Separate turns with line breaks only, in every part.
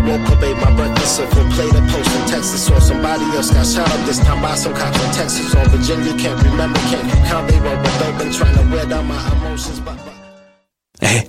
I won't probate my breakfast if we'll play the post in Texas or somebody else got shot up this time by some cops in Texas or Virginia. Can't remember, can't. They were open, trying to wear down my emotions. But, but...
Hey.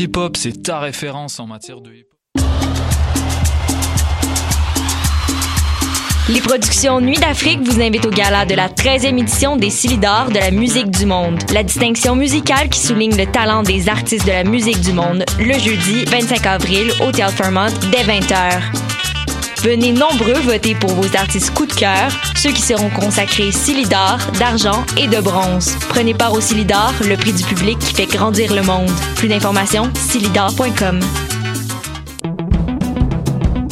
Hip-hop, c'est ta référence en matière de hip-hop.
Les productions Nuit d'Afrique vous invitent au gala de la 13e édition des Silidor de la musique du monde. La distinction musicale qui souligne le talent des artistes de la musique du monde, le jeudi 25 avril au Théâtre Fairmont dès 20h. Venez nombreux voter pour vos artistes coup de cœur, ceux qui seront consacrés Silidor, d'argent et de bronze. Prenez part au Silidor, le prix du public qui fait grandir le monde. Plus d'informations, silidor.com.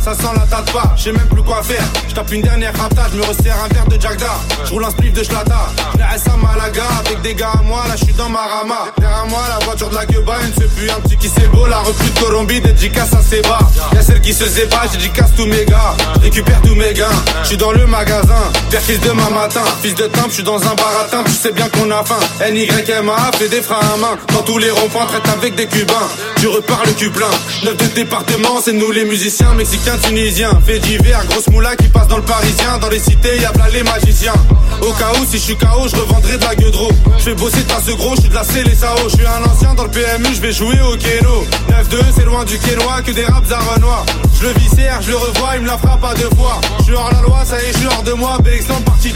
Ça sent la tête pas, je sais même plus quoi faire. Je tape une dernière rapta, je me resserre un verre de Jagda. Je roule un spliff de Schlata. Je à Malaga avec des gars à moi, là je suis dans ma rama. Derrière moi, la voiture de la Cuba, une c'est plus un petit qui c'est beau. La recrue de Colombie, dédicace à Seba. Y'a celle qui se zéba, dédicace tous mes gars. Récupère tous mes gains, je suis dans le magasin. Père fils demain matin, fils de temple, je suis dans un baratin, tu sais bien qu'on a faim. NYMA fait des freins à main. Dans tous les ronds-points, traite avec des cubains. Tu repars le cul plein. Neuf de département, c'est nous les musiciens, mexicains, tunisiens. Fait divers, grosse moula qui passe dans le parisien. Dans les cités, y'a plein les magiciens. Au cas où, si je suis KO, je revendrai de la gueule Je vais bosser ta ce gros, je suis de la Sao. Je suis un ancien dans le PMU, je vais jouer au Keno. 9-2, c'est loin du Quénois que des raps à Renoir. Je le viscère, je le revois, il me la frappe à deux fois. Je suis hors la loi, ça y est, je suis hors de moi. Bélexan parti.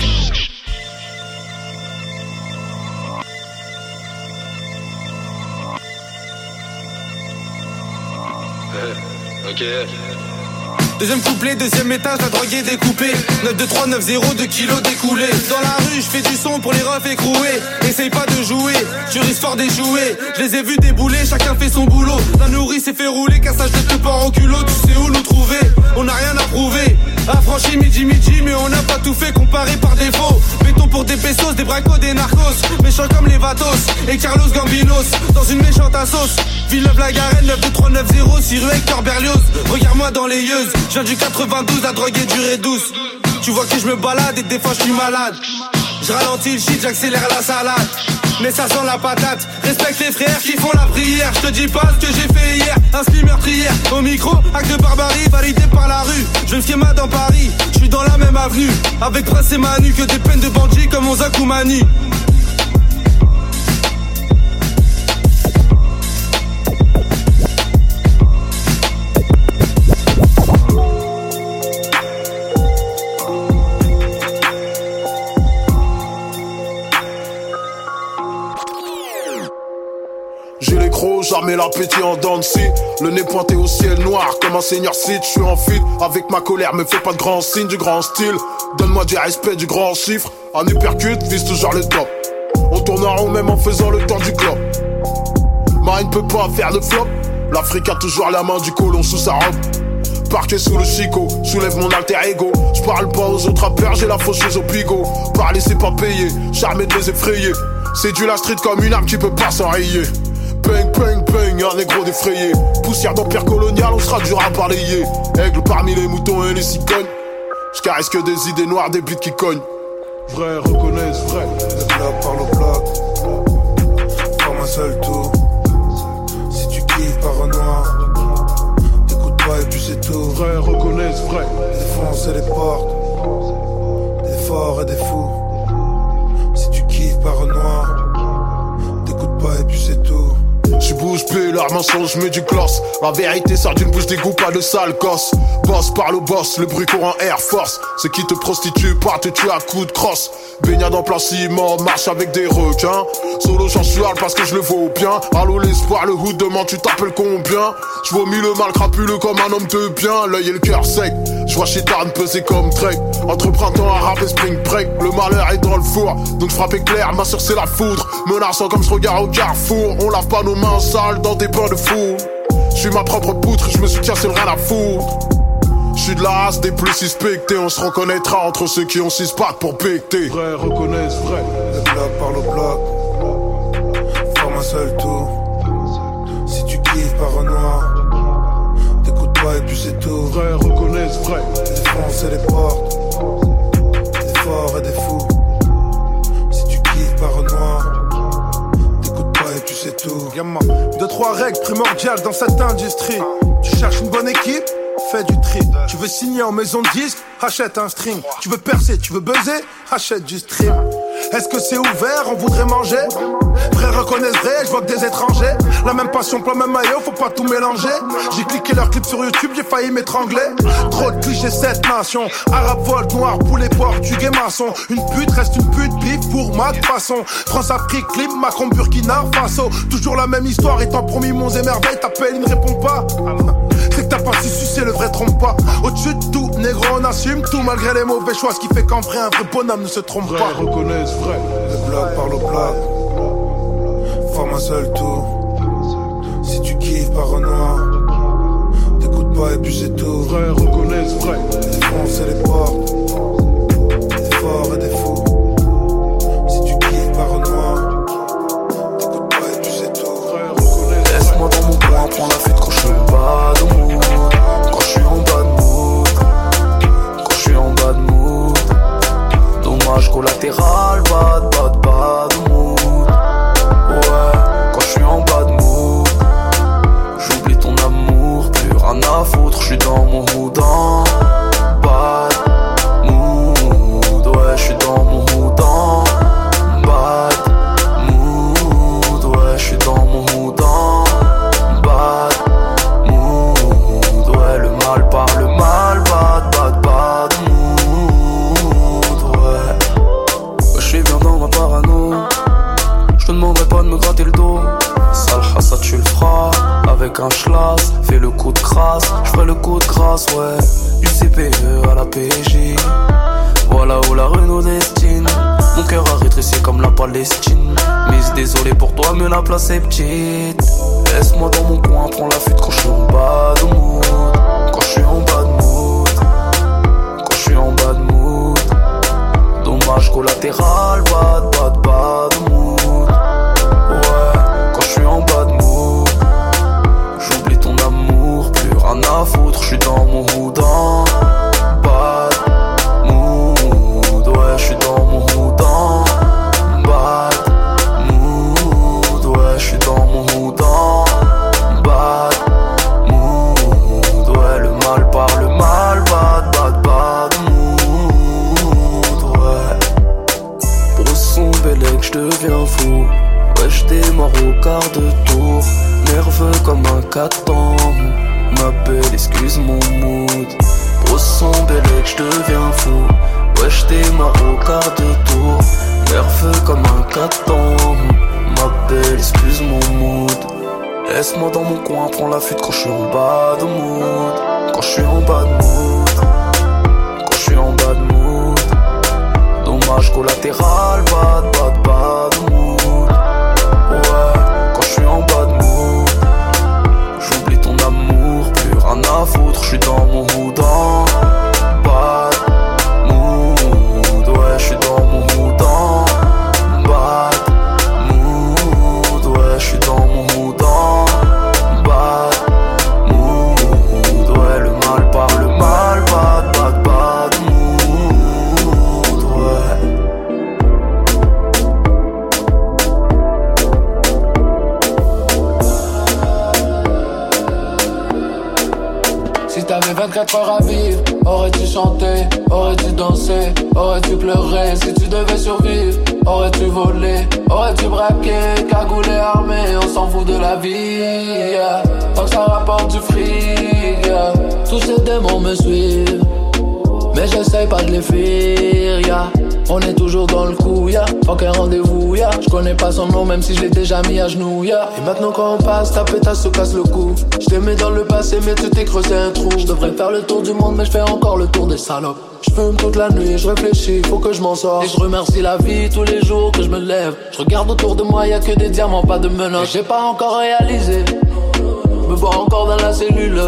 Ok. Deuxième couplet, deuxième étage, la drogue est découpée. 9 2 3 9 0 2 kilos découlés. Dans la rue, je fais du son pour les refs écroués. Essaye pas de jouer, tu risques fort d'échouer. Je les ai vus débouler, chacun fait son boulot. La nourrice s'est fait rouler, cassage de te port au culot Tu sais où nous trouver, on n'a rien à prouver. Affranchi midi midi, mais on n'a pas tout fait comparé par défaut. Béton pour des pesos, des bracos, des narcos. Méchants comme les Vatos et Carlos Gambinos. Dans une méchante sauce Villeneuve la Garenne 9 2 3 9 0 Cyrus Hector Berlioz. Regarde-moi dans les yeux je viens du 92, la drogue est durée douce. Tu vois que je me balade et des fois je suis malade. Je ralentis le shit, j'accélère la salade. Mais ça sent la patate. Respecte les frères qui font la prière. Je te dis pas ce que j'ai fait hier. Un meurtrière. Au micro, acte de barbarie, validé par la rue. Je schéma dans Paris. Je suis dans la même avenue. Avec Prince et Manu que des peines de bandits comme mon Zakoumani.
Jamais l'appétit en dents de scie. Le nez pointé au ciel noir comme un seigneur Sith. Je suis en fuite avec ma colère, me fais pas de grands signes, du grand style. Donne-moi du respect, du grand chiffre. Un uppercut vise toujours le top. On tourne en rond même en faisant le temps du club. Marine peut pas faire de flop. L'Afrique a toujours la main du colon sous sa robe. Parqué sous le chico, soulève mon alter ego. Je parle pas aux autres rappeurs, j'ai la faucheuse au pigot. Parler c'est pas payer, charmer de les effrayer. C'est du la street comme une arme qui peut pas s'enrayer. Bang, bang, bang, un négro défrayé. Poussière d'empire colonial, on sera dur à balayer. Aigle parmi les moutons et les cigognes. Je caresse que des idées noires, des bites qui cognent. Vrai, reconnaissent, vrai.
Là par le bloc, comme un seul tour. Si tu kiffes par un noir, t'écoutes pas et puis c'est tout.
Vrai, reconnaissent, vrai.
Défoncer les portes, des forts et des fous. Si tu kiffes par un noir, t'écoutes pas et puis c'est tout.
Je bouge plus, leur mensonge, mets du gloss. La vérité sort d'une bouche d'égout, pas de sale gosse. Boss parle au boss, le bruit court en Air Force. Ce qui te prostitue, pas te tue à coups de crosse. Baignade en plein ciment, marche avec des requins. Solo, j'en parce que je le vaux bien. Allô, l'espoir, le hood, demain tu t'appelles combien? Je vomis le mal crapuleux comme un homme de bien. L'œil et le cœur sec. Je vois Chitarn peser comme Drake. Entre printemps, arabe et spring break. Le malheur est dans le four, donc je frappe éclair, ma soeur c'est la foudre. Menaçant comme ce regard au carrefour. On lave pas nos mains sales dans des bains de fou. Je suis ma propre poutre, je me soutiens, c'est le rien à foutre. Je suis de la race des plus suspectés, on se reconnaîtra entre ceux qui ont six pattes pour becter.
Vrai, reconnaissent, vrai. Le bloc par le bloc, forme un seul tour. Si tu kiffes par un puis c'est tout.
Vrai, reconnaissent, vrai.
Défoncer les portes, des forts et des fous. Si tu kiffes par un noir, t'écoutes pas et puis c'est tout.
Gamma, deux, trois règles primordiales dans cette industrie. Tu cherches une bonne équipe Fais du tri. Tu veux signer en maison de disque Achète un string. Tu veux percer, tu veux buzzer Achète du stream. Est-ce que c'est ouvert On voudrait manger? Frère reconnaissent je vois que des étrangers. La même passion, pas même maillot, faut pas tout mélanger. J'ai cliqué leur clip sur YouTube, j'ai failli m'étrangler. Trop de clichés, cette nation. Arabe, vol, noir, poulet, portugais, maçon. Une pute reste une pute, bif pour ma façon. France-Afrique, clip, Macron, Burkina, Faso. Toujours la même histoire, étant promis, mon émerveille, t'appelles, il ne répond pas. C'est que t'as pas su sucer le vrai trompe pas. Au-dessus de tout, négro, on assume tout malgré les mauvais choix. Ce qui fait qu'en vrai, un vrai bonhomme ne se trompe
Vrai,
pas.
reconnaissent, vrai.
Le bloc par le bloc, forme un seul tour. Si tu kiffes par un noir, t'écoutes pas et puis c'est tout.
Vrai, reconnaissent, vrai.
Défoncer les portes,
Dommage Fais le coup de crasse, ferai le coup de grâce, ouais. Du CPE à la PJ. Voilà où la rue nous destine. Mon cœur a rétréci comme la Palestine. Mise désolé pour toi, mais la place est petite. Laisse-moi dans mon coin, prends la fuite quand je suis en bas de mood. Quand je suis en bas de mood. Quand je suis en bas de mood. Dommage collatéral, bad, bad, bad à foutre, je suis dans mon bad mood. Ouais, je suis dans mon bad mood. Ouais, je suis dans mon bad mood. Ouais, le mal parle mal, bad, bad, bad mood. Ouais. que je deviens fou. Ouais, je démarre au quart de tour. Nerveux comme un caton. Ma belle, excuse mon mood. Au son bel que je deviens fou. Ouais, je démarre au quart de tour. Nerveux comme un caton. Ma belle, excuse mon mood. Laisse-moi dans mon coin, prends la fuite quand je suis en bas de mood. Quand je suis en bas de mood. Quand je suis en bas de mood. Dommage collatéral, bad, bad suis dans mon houdin. Bad
aurais-tu pleuré si tu devais survivre, aurais-tu volé, aurais-tu braqué, cagoulé, armé, on s'en fout de la vie, yeah. tant que ça rapporte du fric, tous ces démons me suivent, mais j'essaye pas de les fuir. On est toujours dans le coup, ya. Fuck un rendez-vous, ya. Je connais pas son nom, même si je l'ai déjà mis à genoux, ya. Et maintenant, quand on passe, ta pétasse se casse le cou. Je dans le passé, mais tu t'es creusé un trou. Je devrais faire le tour du monde, mais je fais encore le tour des salopes. Je fume toute la nuit, je réfléchis, faut que je m'en sorte. Et je remercie la vie tous les jours que je me lève. Je regarde autour de moi, y a que des diamants, pas de menottes. J'ai pas encore réalisé. Me vois encore dans la cellule.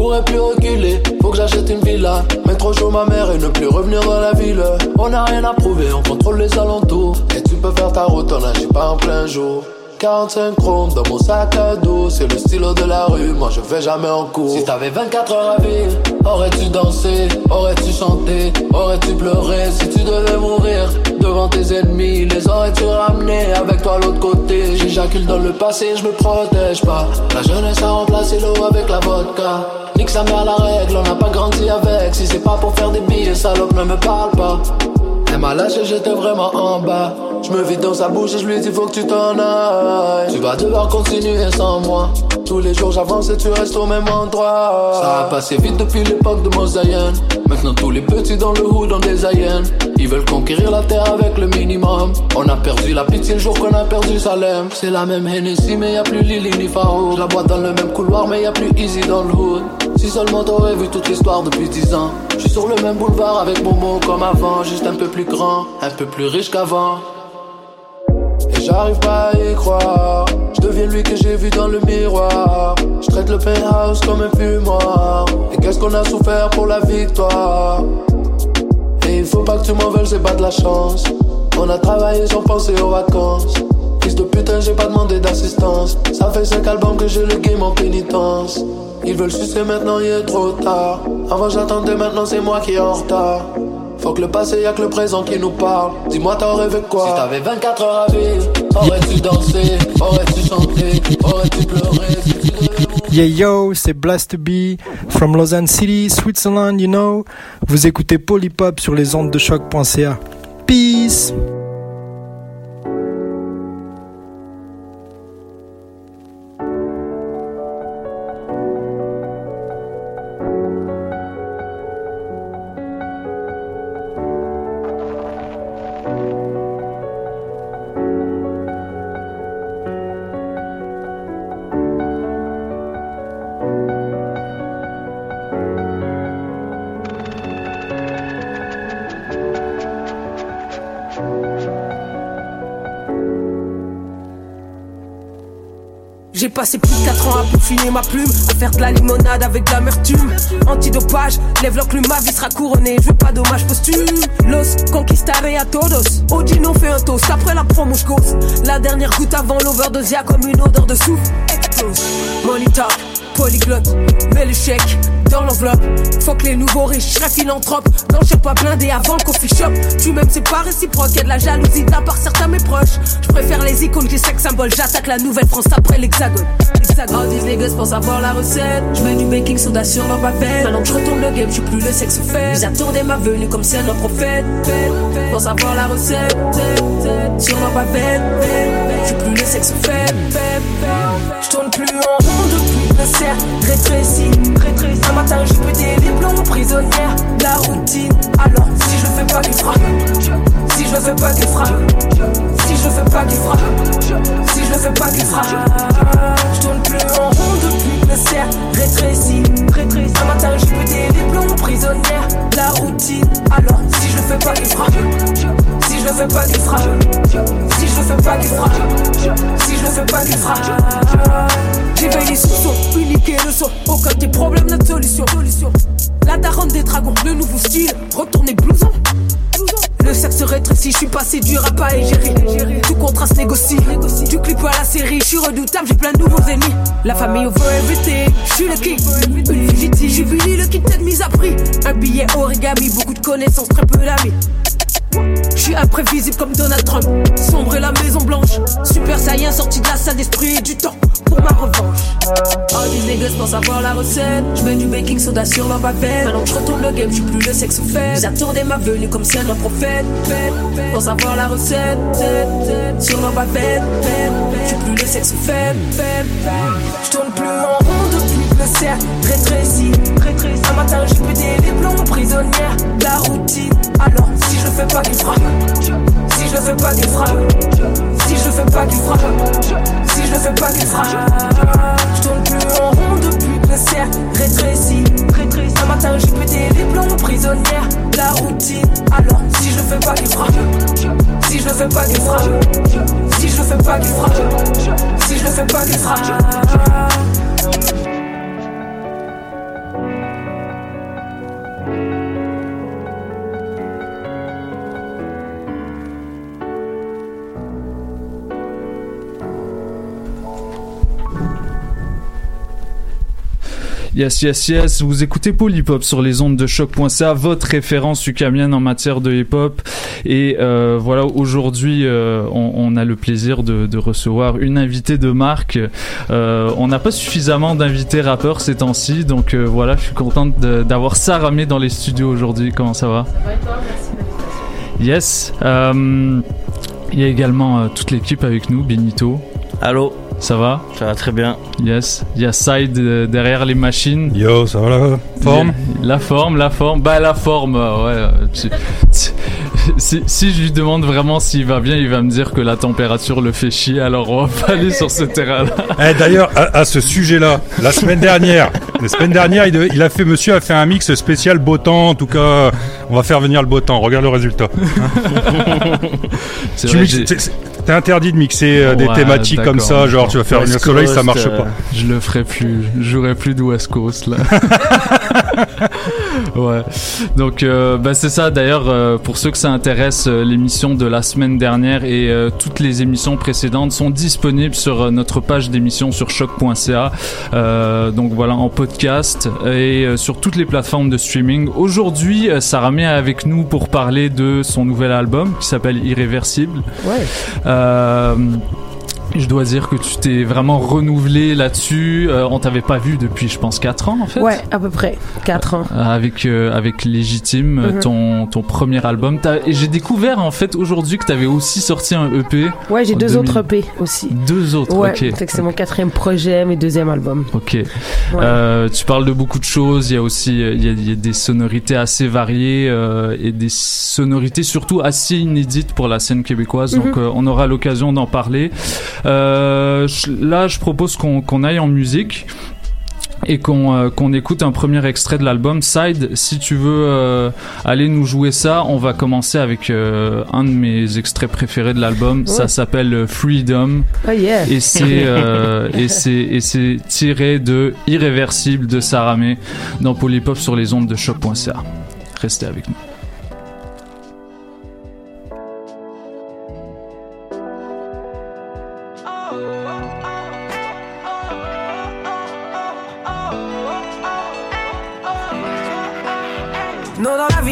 Pourrais plus reculer, faut que j'achète une villa. Mettre au chaud ma mère et ne plus revenir dans la ville. On n'a rien à prouver, on contrôle les alentours. Et tu peux faire ta route, on n'agit pas en plein jour. 45 chromes dans mon sac à dos, c'est le stylo de la rue, moi je vais jamais en cours. Si t'avais 24 heures à vivre, aurais-tu dansé, aurais-tu chanté, aurais-tu pleuré? Si tu devais mourir devant tes ennemis, les aurais-tu ramenés avec toi l'autre côté? J'éjacule dans le passé, je me protège pas. La jeunesse a remplacé l'eau avec la vodka. Nique sa mère la règle, on n'a pas grandi avec. Si c'est pas pour faire des billets, salope ne me parle pas. Elle m'a lâché, j'étais vraiment en bas. Je me vide dans sa bouche et je lui dis faut que tu t'en ailles. Tu vas devoir continuer sans moi. Tous les jours j'avance et tu restes au même endroit. Ça a passé vite depuis l'époque de Mosaïen. Maintenant tous les petits dans le hood ont des aïens. Ils veulent conquérir la terre avec le minimum. On a perdu la pitié le jour qu'on a perdu Salem. C'est la même Hennessy mais y a plus Lily ni Faro. La bois dans le même couloir mais y a plus Easy dans le hood. Si seulement t'aurais vu toute l'histoire depuis 10 ans. Je suis sur le même boulevard avec Momo comme avant, juste un peu plus grand, un peu plus riche qu'avant. J'arrive pas à y croire. Je deviens lui que j'ai vu dans le miroir. Je traite le penthouse comme un fumoir. Et qu'est-ce qu'on a souffert pour la victoire? Et il faut pas que tu m'en veuilles, c'est pas de la chance. On a travaillé sans penser aux vacances. Fils de putain, j'ai pas demandé d'assistance. Ça fait 5 albums que j'ai le game en pénitence. Ils veulent sucer maintenant, il est trop tard. Avant j'attendais, maintenant c'est moi qui est en retard. Faut que le passé, y'a que le présent qui nous parle. Dis-moi, t'as rêvé quoi? Si t'avais 24 heures à vivre, aurais-tu dansé, aurais-tu chanté, aurais-tu pleuré? Si tu devais
Yeah yo, c'est Blast B from Lausanne City, Switzerland, you know. Vous écoutez Polypop sur les ondes de choc.ca. Peace.
Passé plus de 4 ans à peaufiner ma plume, à faire de la limonade avec de l'amertume. Antidopage, lève l'enclume, ma vie sera couronnée, je veux pas dommage posthume. Los conquistaré a todos. Odino fait un toast après la promo j'cause. La dernière goutte avant l'overdose, y'a comme une odeur de souffle. Explose. Money polyglotte. Le chèque dans l'enveloppe. Faut que les nouveaux riches, je philanthrope. Non, je pas blindé avant le coffee shop. Tu m'aimes, c'est pas réciproque. Y'a de la jalousie de part certains mes proches. Je préfère les icônes que les sex symboles. J'attaque la nouvelle France après l'hexagone. Oh, these niggas pour savoir la recette. Je mets du baking soda sur ma papelle. Maintenant que je retourne le game, je plus le sexe fait. Ils attendaient ma venue comme c'est un prophète. Pour savoir la recette. Sur ma papelle. Je plus le sexe fait. Je tourne plus en rond depuis le cercle rétréci. Un matin, j'ai pété les plombs prisonnières. La routine. Alors, si je fais pas, qu'il frappe. Si je fais pas, qu'il frappe. Si je fais pas, qu'il frappe. Si je fais pas, qu'il frappe. Je tourne plus en rond depuis le cercle rétréci. Un matin, j'ai pété les plombs prisonnières. La routine. Alors, si je fais pas, qu'il frappe. Si je le fais pas, qu'il frappe. Si je le fais pas, qu'il frappe. Si je le fais pas, qu'il frappe. J'éveille les sous-sons, unique le son. Aucun des problèmes, notre solution. La daronne des dragons, le nouveau style. Retournez blouson. Le sexe rétrécit, je suis passé du rap à égérie. Tout contraste négocie. Du clip à la série, je suis redoutable, j'ai plein de nouveaux ennemis. La famille over everything, je suis le king. Une fugitive, j'ai fini le kit tête mise à prix. Un billet origami, beaucoup de connaissances, très peu d'amis. Je suis imprévisible comme Donald Trump. Sombre la Maison Blanche. Super Saiyan sorti de la salle d'esprit et du temps pour ma revanche. Oh, des niggas pour savoir la recette. Je mets du baking soda sur ma papelle. Maintenant que je retourne le game, je plus le sexe fait. Ils attendaient ma venue comme si un prophète. Pour savoir la recette. Sur ma papelle. Je plus le sexe fait. Je tourne plus en rond depuis le cercle rétréci. Un matin, j'ai pété les plombs prisonnières. La routine. Alors, si je fais pas, qu'il frappe. Si je fais pas, qu'il frappe. Si je fais pas, qu'il frappe. Si je le fais pas, qu'il frappe. Je tourne plus en rond depuis le cercle rétréci. Un matin, j'ai pété les plombs prisonnières. La routine. Alors, si je fais pas, qu'il frappe. Si je le fais pas, qu'il frappe. Si je fais pas, qu'il frappe. Si je le fais pas, qu'il frappe.
Yes, yes, yes. Vous écoutez Polypop sur les ondes de choc.ca, votre référence ukamienne en matière de hip-hop. Et euh, voilà, aujourd'hui, euh, on, on, a le plaisir de, de, recevoir une invitée de marque. Euh, on n'a pas suffisamment d'invités rappeurs ces temps-ci, donc euh, voilà, je suis contente d'avoir Saramé dans les studios aujourd'hui. Comment ça va?
Ça va et toi Merci.
Yes. Euh, il y a également toute l'équipe avec nous, Benito.
Allô?
Ça va
Ça va très bien.
Yes. Il y a Side euh, derrière les machines.
Yo, ça va la forme
La forme, la forme. Bah la forme, ouais. Tu, tu, si, si, je lui demande vraiment s'il va bien, il va me dire que la température le fait chier. Alors on va pas aller sur ce terrain-là.
Eh, D'ailleurs, à, à, ce sujet-là, la semaine dernière, la semaine dernière, il, il, a fait, monsieur a fait un mix spécial beau temps. En tout cas, on va faire venir le beau temps. Regarde le résultat. T'es interdit de mixer euh, des
ouais,
thématiques comme ça, genre tu vas faire venir le soleil, ça marche
euh,
pas.
Je le ferai plus, je jouerai plus de West Coast là. ouais. Donc euh, bah, c'est ça. D'ailleurs, euh, pour ceux que ça intéresse, euh, l'émission de la semaine dernière et euh, toutes les émissions précédentes sont disponibles sur notre page d'émission sur choc.ca. donc voilà, en podcast et sur toutes les plateformes de streaming. Aujourd'hui, Sarah Mé est avec nous pour parler de son nouvel album qui s'appelle Irréversible.
Ouais.
Je dois dire que tu t'es vraiment renouvelé là-dessus. Euh, on t'avait pas vu depuis, je pense, 4 ans en fait.
Ouais, à peu près 4 ans.
Euh, avec euh, avec Légitime, mm -hmm. ton ton premier album. Et j'ai découvert en fait aujourd'hui que t'avais aussi sorti un EP.
Ouais, j'ai deux 2000... autres EP aussi.
Deux autres.
Ouais,
ok.
c'est mon quatrième projet, mes deuxième album.
Ok. Ouais. tu parles de beaucoup de choses. Il y a aussi il y a, il y a des sonorités assez variées et des sonorités surtout assez inédites pour la scène québécoise. Mm -hmm. Donc on aura l'occasion d'en parler. Euh, là, je propose qu'on qu aille en musique et qu'on euh, qu'on écoute un premier extrait de l'album Side. Si tu veux euh, aller nous jouer ça, on va commencer avec euh, un de mes extraits préférés de l'album. Ouais. Ça s'appelle Freedom.
Oh yeah.
Et c'est tiré de Irréversible de Saramé dans Polypop sur les ondes de choc.ca. Restez avec nous.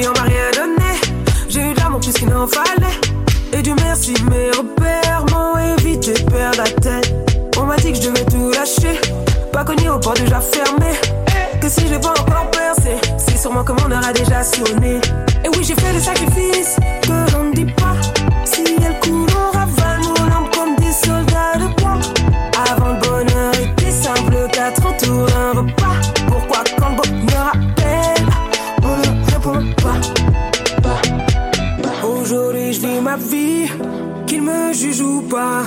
On m'a rien donné. J'ai eu de l'amour plus qu'il n'en fallait. Et du merci, mes repères m'ont évité de perdre la tête. On m'a dit que je devais tout lâcher. Pas connu au port déjà fermé. Que si je vais encore percer, c'est sûrement que mon heure a déjà sonné. Et oui, j'ai fait des sacrifices que l'on ne dit pas. Si elle coule, on ravale nos lampes comme des soldats de bois. Avant le bonheur était simple, quatre entours un repas. Qu'il me juge ou pas.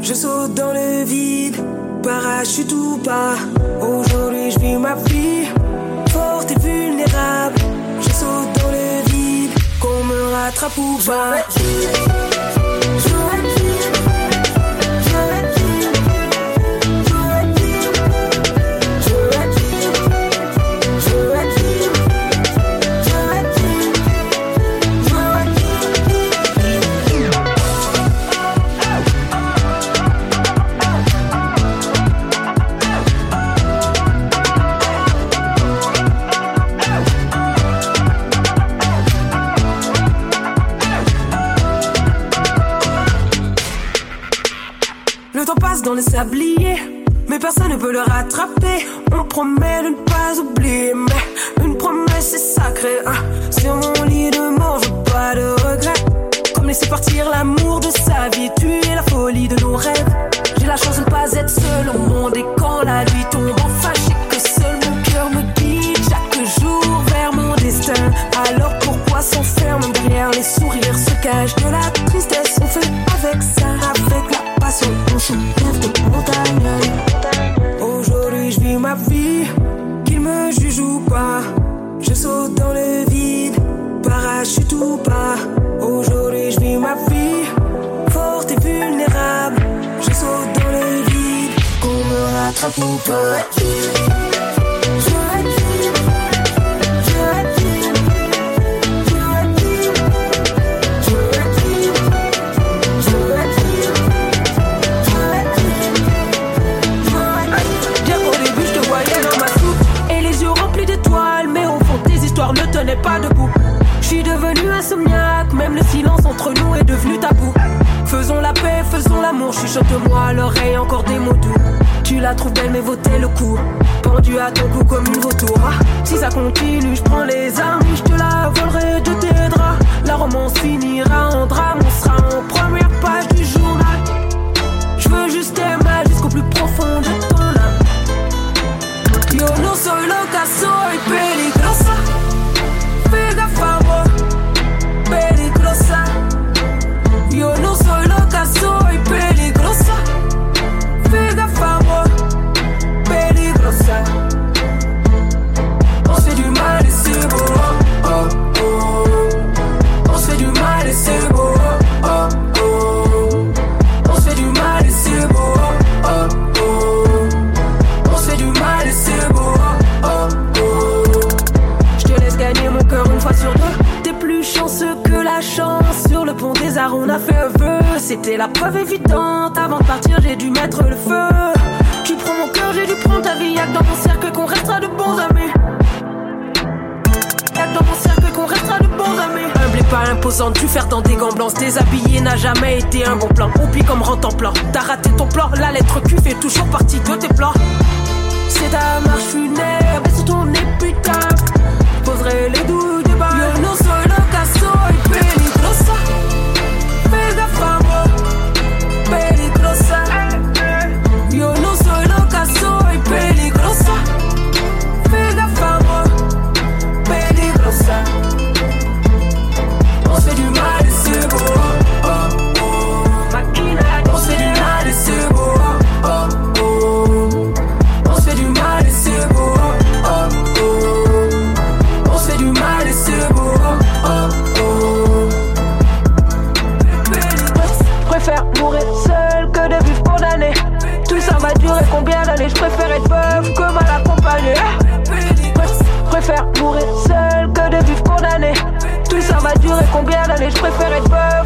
Je saute dans le vide, parachute ou pas. Aujourd'hui, je vis ma vie, forte et vulnérable. Je saute dans le vide, qu'on me rattrape ou pas. Dans les sabliers, mais personne ne peut le rattraper. On promet de ne pas oublier, mais une promesse est sacrée. hein. Sur mon lit de mort, je pas de regrets. Comme laisser partir l'amour de sa vie, tuer la folie de nos rêves. J'ai la chance de ne pas être seul au monde, et quand la nuit tombe, enfin, je que seul mon cœur me guide chaque jour vers mon destin. Alors pourquoi s'enferme derrière les sourires, se cache de la tristesse? Avec la passion, on soulève des montagnes. Aujourd'hui, je vis ma vie, qu'il me juge ou pas. Je saute dans le vide, parachute ou pas. Aujourd'hui, je vis ma vie, forte et vulnérable. Je saute dans le vide, qu'on me rattrape ou pas. Histoires ne tenaient pas debout. Je suis devenu insomniaque Même le silence entre nous est devenu tabou. Faisons la paix, faisons l'amour Chuchote-moi à l'oreille encore des mots doux. Tu la trouves belle mais vautez le coup? Pendu à ton cou comme une vautour. Ah, Si ça continue je prends les armes Je te la C'était la preuve évidente. Avant de partir, j'ai dû mettre le feu. Tu prends mon cœur, j'ai dû prendre ta vie. Y'a que dans mon cercle qu'on restera de bons amis. Y'a que dans mon cercle qu'on restera de bons amis. Humble et pas imposante, tu faire dans des gants blancs. Déshabiller n'a jamais été un bon plan. Oublie comme rentre en plan. T'as raté ton plan, la lettre Q fait toujours partie de tes plans. C'est ta marche funèbre sur ton épitaphe Poserai les doux débats Yo no soy loca, combien Je préfère être veuve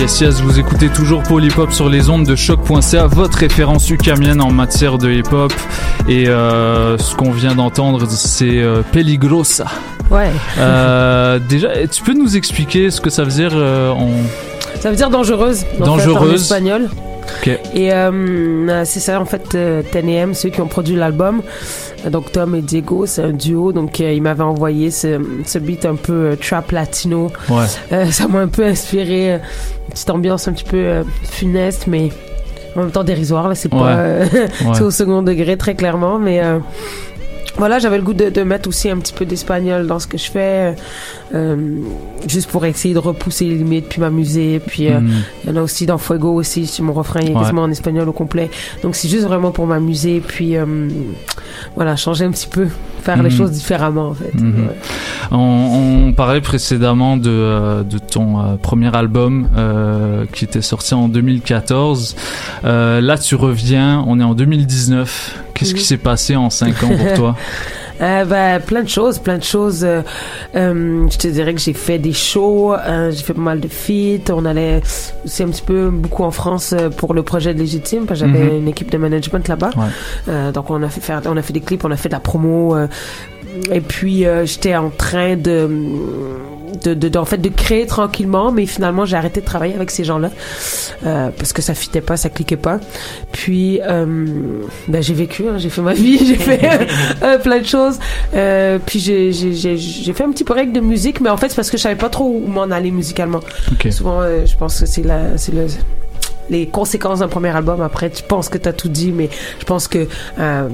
Yes, yes, vous écoutez toujours Hop sur les ondes de choc.ca, votre référence ukamienne en matière de hip hop. Et euh, ce qu'on vient d'entendre, c'est euh, Peligrosa.
Ouais.
Euh, déjà, tu peux nous expliquer ce que ça veut dire euh, en.
Ça veut dire dangereuse. en fait,
Dangereuse.
en espagnol.
Ok.
Et euh, c'est ça, en fait, euh, 10AM, ceux qui ont produit l'album. Euh, Donc Tom et Diego, c'est un duo. Donc euh, ils m'avaient envoyé ce, ce beat un peu euh, trap latino.
Ouais.
Euh, ça m'a un peu inspiré. euh, une petite ambiance un petit peu euh, funeste, mais en même temps dérisoire. Là, c'est
Ouais.
pas. euh,
Ouais.
c'est au second degré, très clairement. Mais. Voilà, j'avais le goût de, de mettre aussi un petit peu d'espagnol dans ce que je fais, euh, juste pour essayer de repousser les limites, puis m'amuser. Puis euh,
Mhm.
il y en a aussi dans Fuego aussi, sur mon refrain, il est
Ouais.
quasiment en espagnol au complet. Donc c'est juste vraiment pour m'amuser, puis euh, voilà, changer un petit peu, faire les
Mhm.
choses différemment en fait.
Mhm.
Ouais.
On, on parlait précédemment de, de ton premier album qui était sorti en 2014. Euh, là, tu reviens, on est en 2019. Qu'est-ce qui s'est passé en 5 ans pour toi?
Euh, ben, plein de choses, plein de choses. Euh, euh, je te dirais que j'ai fait des shows, euh, j'ai fait pas mal de feats. On allait aussi un petit peu beaucoup en France pour le projet de Légitime, parce que j'avais
Mhm.
une équipe de management là-bas.
Ouais.
Donc on a fait faire, on a fait des clips, on a fait de la promo. et puis j'étais en train de de, de, de- en fait de créer tranquillement mais finalement j'ai arrêté de travailler avec ces gens-là euh, parce que ça fitait pas ça cliquait pas. Puis euh, ben j'ai vécu hein, j'ai fait ma vie j'ai fait euh, plein de choses. Puis j'ai j'ai j'ai j'ai fait un petit break de musique mais en fait c'est parce que je savais pas trop où m'en aller musicalement. Souvent je pense que c'est la c'est le les conséquences d'un premier album après tu penses que tu as tout dit mais je pense que euh,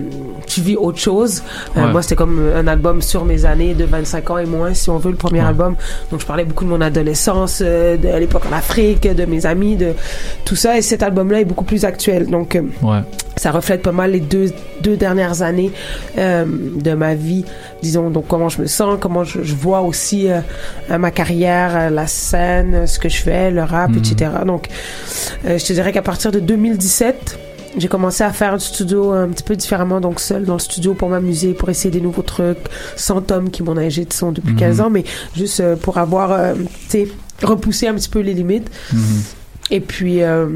tu vis autre chose Euh,
Ouais.
moi c'était comme un album sur mes années de 25 ans et moins si on veut le premier
Ouais.
album donc je parlais beaucoup de mon adolescence euh, de l'époque en Afrique de mes amis de tout ça et cet album là est beaucoup plus actuel donc euh,
Ouais.
Ça reflète pas mal les deux, deux dernières années euh, de ma vie, disons, donc comment je me sens, comment je, je vois aussi euh, ma carrière, euh, la scène, euh, ce que je fais, le rap,
Mhm.
etc. Donc, euh, je te dirais qu'à partir de 2017, j'ai commencé à faire du studio un petit peu différemment, donc seul dans le studio pour m'amuser, pour essayer des nouveaux trucs, sans Tom qui m'en a de son depuis
Mhm.
15 ans, mais juste euh, pour avoir, euh, tu sais, repoussé un petit peu les limites.
Mhm.
Et puis, euh,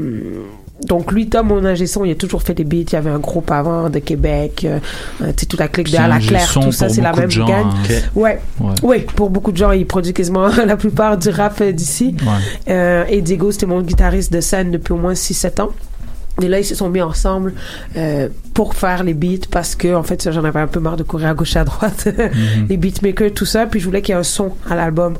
donc lui, Tom, mon ingé son, il a toujours fait des beats. Il y avait un groupe avant de Québec, euh, euh, tu sais, toute la clique de la Claire, tout ça, c'est la même
gens,
gang.
hein.
Ouais.
Ouais.
ouais, pour beaucoup de gens, il produit quasiment la plupart du rap euh, d'ici.
Ouais.
Euh, et Diego, c'était mon guitariste de scène depuis au moins 6-7 ans. Et là, ils se sont mis ensemble euh, pour faire les beats parce que, en fait, j'en avais un peu marre de courir à gauche et à droite.
Mhm.
les beatmakers, tout ça. Puis je voulais qu'il y ait un son à l'album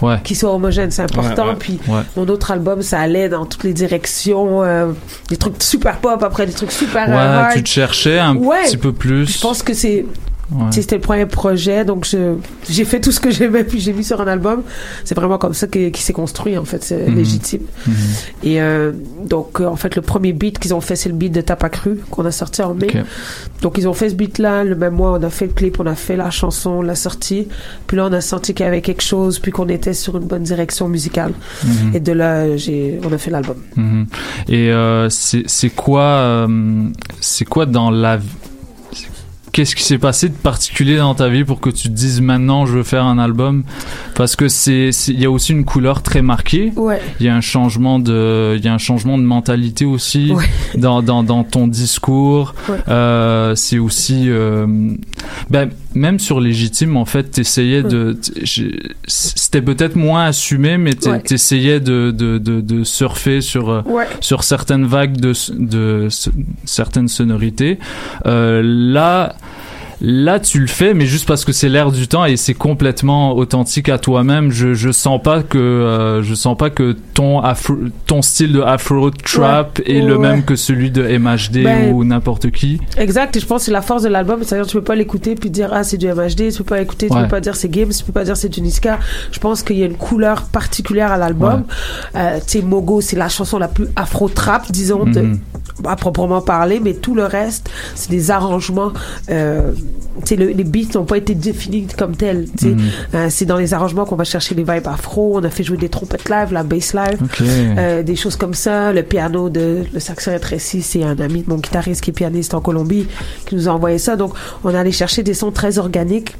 Ouais.
qui soit homogène, c'est important.
Ouais, ouais.
Puis mon autre album, ça allait dans toutes les directions, euh, des trucs super pop, après des trucs super euh,
Ouais,
hard.
tu te cherchais un petit peu plus.
Je pense que c'est
Ouais.
C'était le premier projet, donc j'ai fait tout ce que j'aimais, puis j'ai mis sur un album. C'est vraiment comme ça qu'il s'est construit, en fait, c'est
Mhm.
légitime.
Mhm.
Et euh, donc, euh, en fait, le premier beat qu'ils ont fait, c'est le beat de Tapa Cru, qu'on a sorti en mai. Donc, ils ont fait ce beat-là. Le même mois, on a fait le clip, on a fait la chanson, on l'a sorti. Puis là, on a senti qu'il y avait quelque chose, puis qu'on était sur une bonne direction musicale.
Mhm.
Et de là, j'ai, on a fait l'album.
Et euh, c'est quoi, euh, c'est quoi dans la Qu'est-ce qui s'est passé de particulier dans ta vie pour que tu te dises maintenant je veux faire un album? Parce que c'est il y a aussi une couleur très marquée.
Ouais.
Il y a un changement de il y a un changement de mentalité aussi
Ouais.
dans, dans dans ton discours.
Ouais.
Euh, c'est aussi euh, ben même sur légitime en fait t'essayais de j'ai- c'était peut-être moins assumé mais
Ouais.
t'essayais de, de de de surfer sur euh,
Ouais.
sur certaines vagues de, de, s- certaines sonorités. Euh, là, là, tu le fais, mais juste parce que c'est l'air du temps et c'est complètement authentique à toi-même. Je, je sens pas que, euh, je sens pas que ton afro, ton style de afro trap
Ouais.
est le même que celui de MHD
Ben,
ou n'importe qui.
Exact, et je pense que c'est la force de l'album, c'est-à-dire tu peux pas l'écouter puis dire ah c'est du MHD, tu peux pas écouter, tu
Ouais.
peux pas dire c'est Gims, tu peux pas dire c'est du Niska. Je pense qu'il y a une couleur particulière à l'album. Euh, tu Mogo, c'est la chanson la plus afro trap, disons, de-
Mhm.
à proprement parler, mais tout le reste, c'est des arrangements. Euh, le- les beats n'ont pas été définis comme tels.
Mhm.
Euh, c'est dans les arrangements qu'on va chercher les vibes afro. On a fait jouer des trompettes live, la bass live, euh, des choses comme ça. Le piano de le saxo rétréci, c'est un ami de mon guitariste qui est pianiste en Colombie qui nous a envoyé ça. Donc, on est allé chercher des sons très organiques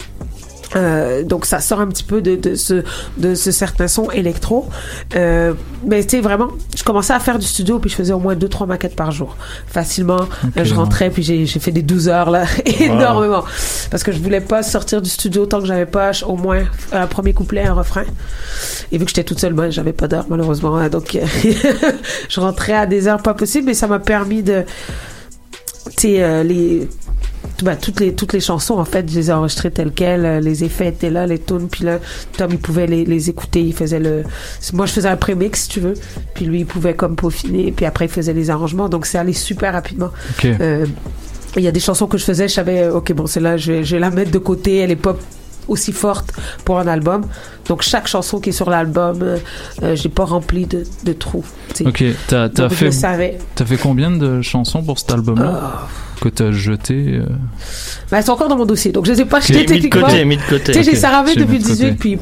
Euh, donc ça sort un petit peu de, de ce de ce certain son électro. Euh, mais tu sais vraiment je commençais à faire du studio puis je faisais au moins deux trois maquettes par jour. Facilement.
Ok,
je rentrais puis j'ai fait des 12 heures là énormément. Parce que je voulais pas sortir du studio tant que j'avais pas au moins un premier couplet un refrain. Et vu que j'étais toute seule ben j'avais pas d'heure malheureusement hein, donc euh, je rentrais à des heures pas possibles mais ça m'a permis de tu sais euh, les bah, toutes les toutes les chansons en fait je les ai enregistrées telles quelles euh, les effets étaient là les tunes puis là Tom il pouvait les, les écouter il faisait le moi je faisais un prémix si tu veux puis lui il pouvait comme peaufiner puis après il faisait les arrangements donc c'est allé super rapidement. Euh, il y a des chansons que je faisais je savais ok bon c'est là je vais, je vais la mettre de côté elle est pas aussi forte pour un album donc chaque chanson qui est sur l'album euh, euh, j'ai pas rempli de, de trous.
Ok, t'as
je
fait, t'as fait combien de chansons pour cet album-là
Ah.
que t'as jeté euh,
bah, elles sont encore dans mon dossier donc je les ai pas
Ok.
achetées
Mis de
techniquement
côté, mis de côté.
sais j'ai
Ok.
Saravée
J'ai mis
depuis
de
18
côté.
puis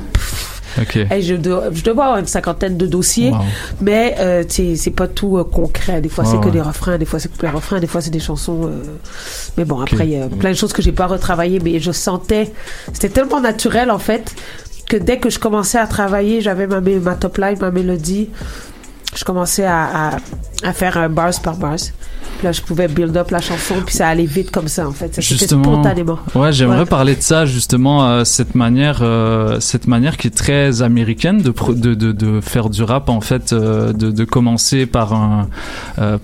Hey, je, dois, je dois avoir une cinquantaine de dossiers,
Wow.
mais euh, c'est pas tout euh, concret. Des fois, c'est que
ouais.
des refrains, des fois, c'est que les refrains, des fois, c'est des chansons. euh, Mais bon, après, il y a plein de choses que j'ai pas retravaillées, mais je sentais. C'était tellement naturel, en fait, que dès que je commençais à travailler, j'avais ma, ma top line, ma mélodie. Je commençais à, à, à faire un bars par bars. Puis là, je pouvais build up la chanson, puis ça allait vite comme ça, en fait. Ça
Justement,
spontanément.
ouais, j'aimerais
Ouais.
parler de ça justement, euh, cette manière, euh, cette manière qui est très américaine de de, de, de faire du rap en fait, euh, de, de commencer par un,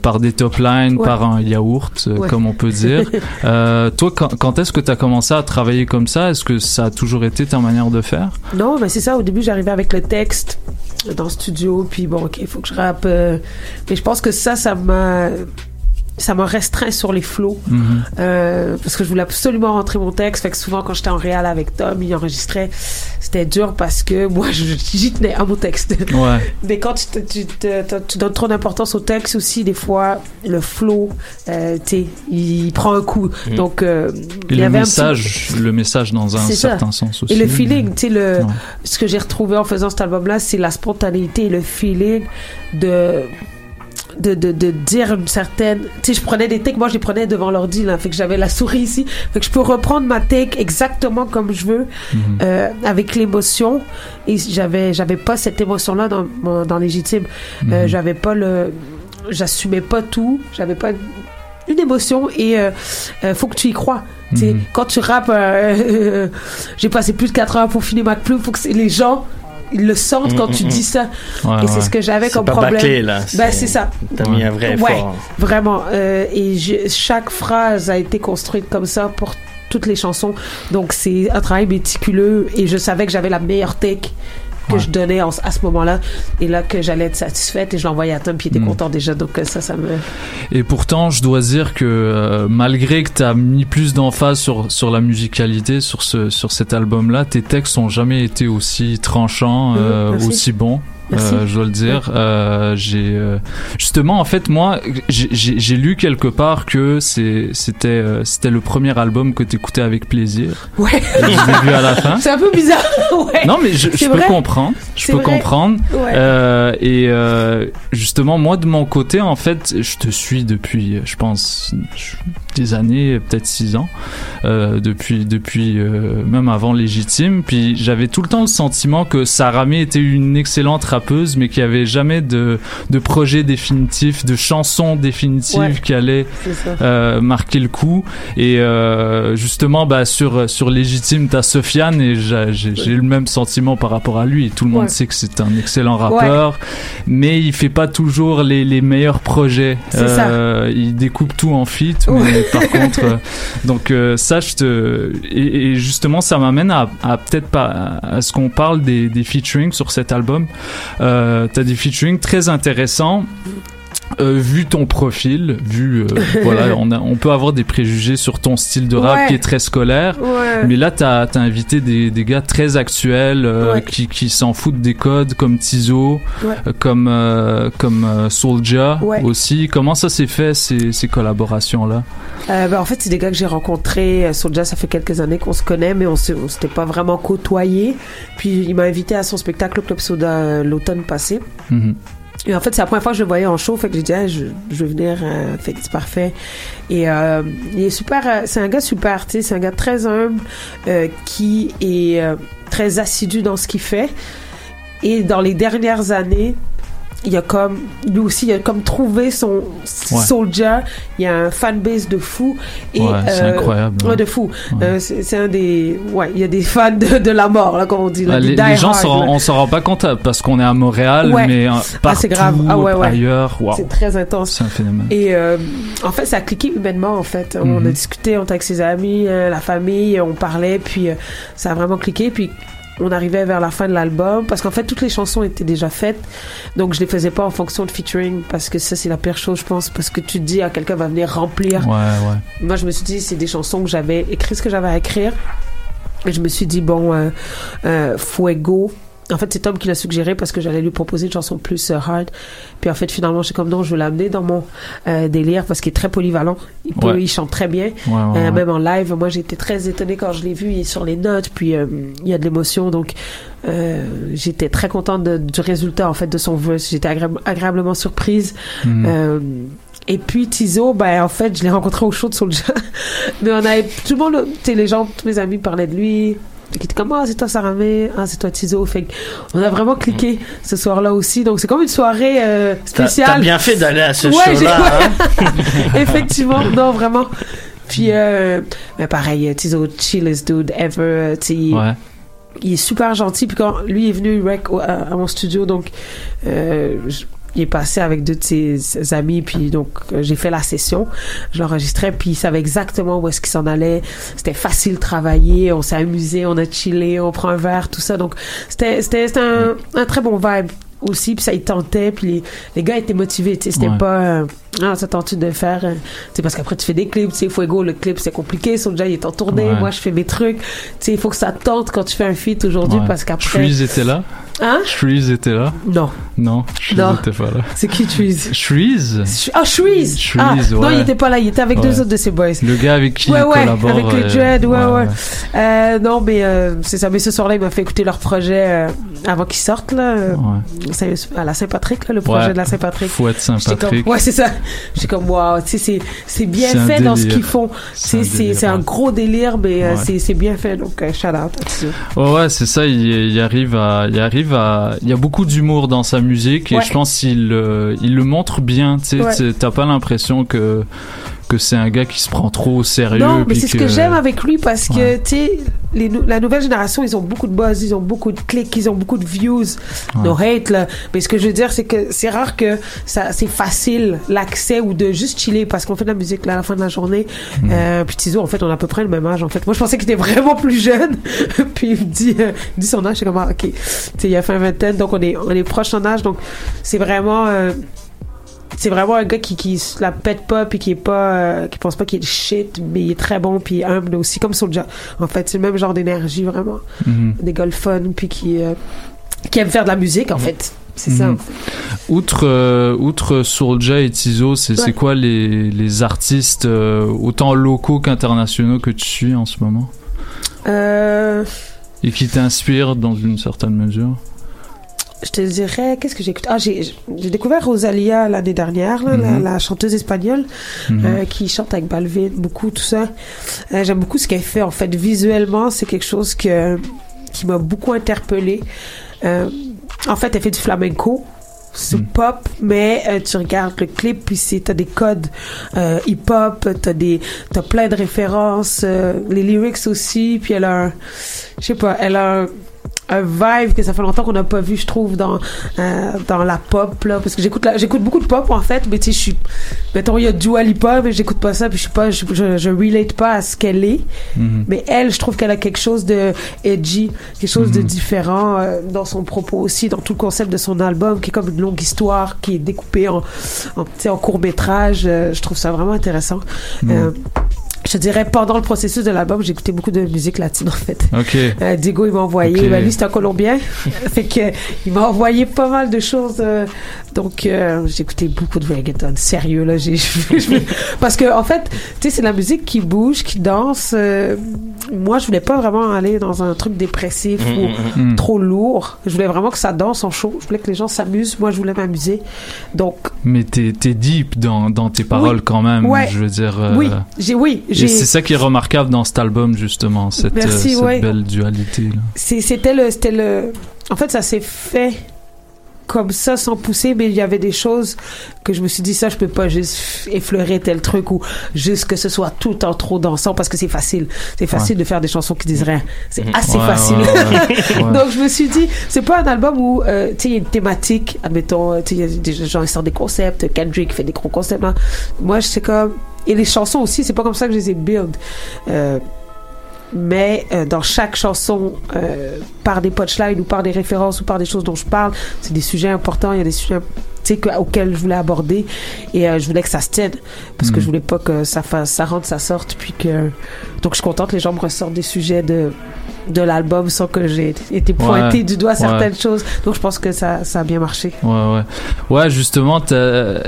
par des top lines,
Ouais.
par un yaourt,
Ouais.
comme on peut dire. toi, quand, quand est-ce que tu as commencé à travailler comme ça? Est-ce que ça a toujours été ta manière de faire?
Non, mais c'est ça. Au début, j'arrivais avec le texte dans le studio, puis bon, ok, il faut que je euh, mais je pense que ça, ça m'a, ça m'a restreint sur les flots.
Mhm.
Euh, parce que je voulais absolument rentrer mon texte. Fait que souvent, quand j'étais en réal avec Tom, il enregistrait. C'était dur parce que moi, j'y tenais à mon texte.
Ouais.
Mais quand tu, te- tu, te- tu donnes trop d'importance au texte aussi, des fois, le flow, euh, tu il prend un coup.
Mm.
Donc, euh, il y
le
avait un petit-
message, le message dans un
ça.
certain sens aussi.
Et le feeling, tu sais, le,
Ouais.
ce que j'ai retrouvé en faisant cet album-là, c'est la spontanéité et le feeling de. De, de, de dire une certaine. Tu sais, je prenais des takes, moi je les prenais devant l'ordi, là. Fait que j'avais la souris ici. Fait que je peux reprendre ma take exactement comme je veux,
Mhm.
euh, avec l'émotion. Et j'avais, j'avais pas cette émotion-là dans, dans Légitime. Euh,
Mhm.
j'avais pas le. J'assumais pas tout. J'avais pas une émotion et euh, euh, faut que tu y crois. Tu sais,
Mhm.
Quand tu rappes, euh, j'ai passé plus de 4 heures pour finir ma plume, faut que c'est- les gens ils le sentent quand tu
mhm.
dis ça.
Ouais,
et c'est
ouais.
ce que j'avais comme
pas
problème.
bâclé, là.
Ben,
C'est-
ça.
T'as mis un vrai
Ouais,
effort.
vraiment. Euh, et je- chaque phrase a été construite comme ça pour toutes les chansons. Donc c'est un travail méticuleux et je savais que j'avais la meilleure take que
Ouais.
je donnais en- à ce moment-là et là que j'allais être satisfaite et je l'envoyais à Tom puis il était
Mm.
content déjà donc euh, ça ça me
Et pourtant, je dois dire que euh, malgré que tu as mis plus d'emphase sur, sur la musicalité, sur, ce, sur cet album-là, tes textes ont jamais été aussi tranchants, euh,
Mhm, merci.
aussi bons. Euh, je dois le dire. Euh, j'ai euh, justement en fait moi j'ai- lu quelque part que c'était c'était le premier album que t'écoutais avec plaisir.
ouais
vu à la fin.
c'est un peu bizarre ouais
Non, mais je, peux comprendre. Je peux
vrai.
comprendre.
Ouais.
Euh, et justement, moi, de mon côté, en fait, je te suis depuis, je pense, des années, peut-être six ans, depuis, depuis même avant Légitime. Puis j'avais tout le temps le sentiment que Sarah May était une excellente rappeuse, mais qu'il n'y avait jamais de, de projet définitif, de chanson définitive
Ouais.
qui allait euh, marquer le coup. Et euh, justement, bah, sur, sur Légitime, t'as Sofiane et j'ai le même sentiment par rapport à lui. Tout le monde
Ouais.
sait que c'est un excellent rappeur, mais il fait pas toujours les, les meilleurs projets. Euh, il découpe tout en feat, mais par contre, donc ça, je te et, et justement, ça m'amène à, à peut-être pas à ce qu'on parle des, des featuring sur cet album. Euh, T'as des featuring très intéressants. Euh, vu ton profil, vu euh, voilà, on, a, on peut avoir des préjugés sur ton style de rap
Ouais.
qui est très scolaire,
Ouais.
mais là t'as as invité des, des gars très actuels euh,
Ouais.
qui, qui s'en foutent des codes comme Tizo, comme comme Soulja aussi. Comment ça s'est fait ces, ces collaborations là
ben, en fait, c'est des gars que j'ai rencontrés. Soulja, ça fait quelques années qu'on se connaît, mais on s'était pas vraiment côtoyés. Puis il m'a invité à son spectacle au Club Soda l'automne passé. Et en fait, c'est la première fois que je le voyais en show, fait que j'ai dit, ah, je, je veux venir, euh, fait que c'est parfait. Et euh, il est super, euh, c'est un gars super, tu sais, c'est un gars très humble, euh, qui est euh, très assidu dans ce qu'il fait. Et dans les dernières années, il y a comme, lui aussi, il a comme trouvé son soldier. Il y a un fanbase de fou. Et,
Ouais, c'est
euh,
incroyable,
Ouais,
ouais.
de fou. Euh, c'est un des, ouais, il y a des fans de, de la mort, là, comme on dit. Là,
Ah,
des
les, gens,
hard,
s'en-
là.
on s'en rend pas compte euh, parce qu'on est à Montréal,
Ouais.
mais euh,
Ah,
partout,
grave. Ah, ouais, ouais.
ailleurs.
C'est très intense.
C'est un phénomène.
Et euh, en fait, ça a cliqué humainement, en fait. On
Mhm.
a discuté, on était avec ses amis, la famille, on parlait, puis ça a vraiment cliqué. Puis on arrivait vers la fin de l'album, parce qu'en fait, toutes les chansons étaient déjà faites. Donc, je les faisais pas en fonction de featuring, parce que ça, c'est la pire chose, je pense, parce que tu te dis à quelqu'un va venir remplir.
Ouais, ouais.
Moi, je me suis dit, c'est des chansons que j'avais écrit ce que j'avais à écrire. Et je me suis dit, bon, euh, euh, Fuego. En fait, c'est Tom qui l'a suggéré parce que j'allais lui proposer une chanson plus euh, hard. Puis en fait, finalement, j'ai comme non, je veux l'amener dans mon euh, délire parce qu'il est très polyvalent. Il, peut,
Ouais.
il chante très bien.
Ouais, ouais,
Euh. Même en live, moi, j'ai été très étonnée quand je l'ai vu. Il est sur les notes, puis il y a de l'émotion. Donc, j'étais très contente de- du résultat, en fait, de son verse. J'étais agréable- agréablement surprise.
Mhm.
Et puis Tizo, ben en fait, je l'ai rencontré au show de Soulja. Mais on avait tout le monde, tu sais, les gens, tous mes amis parlaient de lui. Qui était comme ah c'est toi Saramé, ah c'est toi Tizo. Fait on a vraiment cliqué ce soir-là aussi. Donc c'est comme une soirée euh, spéciale.
t'as bien fait d'aller à ce
Ouais,
show-là.
ouais.
hein.
Effectivement, non vraiment. Puis euh, mais pareil, Tizo chillest dude ever. euh, tu
Ouais.
il est super gentil. Puis quand lui est venu rec à, à mon studio, donc euh, je- il est passé avec deux de ses, amis. Puis donc euh, j'ai fait la session, je l'enregistrais. Puis il savait exactement où est-ce qu'il s'en allait. C'était facile de travailler. On s'est amusé, on a chillé, on prend un verre, tout ça. Donc c'était c'était c'était un, un très bon vibe aussi puis ça il tentait puis les, les gars étaient motivés tu sais c'était
Ouais.
pas euh, ah ça tente de faire euh, tu sais parce qu'après tu fais des clips tu sais Fuego le clip c'est compliqué Soulja il est en tournée
Ouais.
moi je fais mes trucs tu sais il faut que ça tente quand tu fais un feat aujourd'hui
Ouais.
parce qu'après
Shreeze était là?
Hein?
Shreeze était là?
Non
Non, Shreeze
Non.
était pas là.
c'est qui Trees
Shreeze?
Ah Shreeze
Shreeze,
ah non
ouais.
il était pas là il était avec deux
Ouais.
autres de ses boys
Le gars avec qui
ouais,
il
ouais,
collabore.
avec les
euh,
Dread, ouais, ouais.
ouais.
Non, mais c'est ça. Mais ce soir-là, il m'a fait écouter leur projet avant qu'ils sortent, là. c'est à la Saint-Patrick, le projet
Ouais.
de la Saint-Patrick.
Fouette Saint-Patrick.
Comme, ouais, c'est ça. J'étais comme, waouh, tu sais, c'est, bien fait dans ce qu'ils font.
C'est un
C'est, un gros délire, mais euh,
Ouais.
c'est, c'est bien fait. Donc, euh, shout out.
Ouais, c'est ça. Il, il arrive à, il arrive à, il y a beaucoup d'humour dans sa musique et
Ouais.
je pense qu'il, euh, il le montre bien. Tu sais, t'as pas l'impression que que c'est un gars qui se prend trop au sérieux.
Non, mais c'est ce que j'aime avec lui parce que,
Ouais.
tu sais, les la nouvelle génération, ils ont beaucoup de buzz, ils ont beaucoup de clics, ils ont beaucoup de views. No hate, là. Mais ce que je veux dire, c'est que c'est rare que ça, c'est facile l'accès ou de juste chiller parce qu'on fait de la musique là, à la fin de la journée.
Mm.
Euh, puis Tizo, en fait, on a à peu près le même âge, en fait. Moi, je pensais qu'il était vraiment plus jeune. puis il me dit, euh, il me dit son âge, c'est comme, ah, ok. Tu sais, il a fait un vingtaine, donc on est, on est proche en âge. Donc, c'est vraiment, euh, c'est vraiment un gars qui, qui se la pète pas puis qui est pas euh, qui pense pas qu'il est shit mais il est très bon puis humble aussi comme Soulja en fait c'est le même genre d'énergie vraiment.
Mhm.
des gars le fun puis qui euh, qui aime faire de la musique en fait. C'est ça
Mhm. Outre, euh, outre Soulja et Tizo, c'est
Ouais.
quoi les, les artistes euh, autant locaux qu'internationaux que tu suis en ce moment?
Euh,
et qui t'inspirent dans une certaine mesure?
Je te dirais qu'est-ce que j'ai écouté? Ah j'ai découvert Rosalia l'année dernière là,
Mhm.
la chanteuse espagnole
Mhm.
euh, qui chante avec Balvin beaucoup tout ça. Euh, j'aime beaucoup ce qu'elle fait en fait. Visuellement c'est quelque chose que qui m'a beaucoup interpellée. Euh, en fait elle fait du flamenco c'est pop mais euh, tu regardes le clip puis c'est t'as des codes euh, hip hop t'as des t'as plein de références euh, les lyrics aussi puis elle a un je sais pas elle a un, un vibe que ça fait longtemps qu'on n'a pas vu je trouve dans euh, dans la pop là parce que j'écoute j'écoute beaucoup de pop en fait mais tu sais je suis mettons il y a Dua Lipa mais j'écoute pas ça puis je suis pas je, je, je relate pas à ce qu'elle est
Mhm.
mais elle je trouve qu'elle a quelque chose de edgy quelque chose de
Mhm.
différent euh, dans son propos aussi dans tout le concept de son album qui est comme une longue histoire qui est découpée en en, tu sais, en court métrage je trouve ça vraiment intéressant. Euh, je dirais, pendant le processus de l'album, j'ai écouté beaucoup de musique latine, en fait.
Ok.
Euh, Diego, il m'a envoyé.
Ok.
Ben, lui, c'est un Colombien. fait que, il m'a envoyé pas mal de choses. euh, donc, euh, j'ai écouté beaucoup de reggaeton. Sérieux, là. J'ai, parce que, en fait, tu sais, c'est la musique qui bouge, qui danse. euh, moi, je voulais pas vraiment aller dans un truc dépressif
Mm,
ou
mm,
mm.
trop lourd. Je voulais vraiment que ça danse en show. Je voulais que les gens s'amusent. Moi, je voulais m'amuser. Donc,
Mais t'es t'es deep dans, dans tes paroles quand même.
Ouais.
Je veux dire.
oui, j'ai, oui.
C'est ça qui est remarquable dans cet album, justement, cette,
Merci,
euh, cette
ouais.
belle dualité. Là.
C'est- C'était le, c'était le. En fait, ça s'est fait comme ça sans pousser, mais il y avait des choses que je me suis dit ça, je peux pas juste effleurer tel truc ou juste que ce soit tout temps trop dansant parce que c'est facile. C'est facile
Ouais.
de faire des chansons qui disent rien. C'est
Mhm.
assez
Ouais,
facile.
ouais, ouais, ouais.
Donc je me suis dit, c'est pas un album où euh, tu sais il y a une thématique, admettons, euh, tu sais il y a des gens qui sortent des concepts, Kendrick fait des gros concepts. là. Moi, c'est comme et les chansons aussi, c'est pas comme ça que je les ai build. Euh, mais euh, dans chaque chanson, euh, par des punchlines ou par des références ou par des choses dont je parle, c'est des sujets importants. Il y a des sujets que- auxquels je voulais aborder et euh, je voulais que ça se tienne parce que
Mhm.
je voulais pas que ça fasse, ça rentre, ça sorte. Puis que donc je suis contente que les gens me ressortent des sujets de de l'album sans que j'ai été pointé
Ouais,
du doigt
ouais.
certaines choses. Donc je pense que ça, ça a bien marché.
Ouais, ouais. Ouais, justement,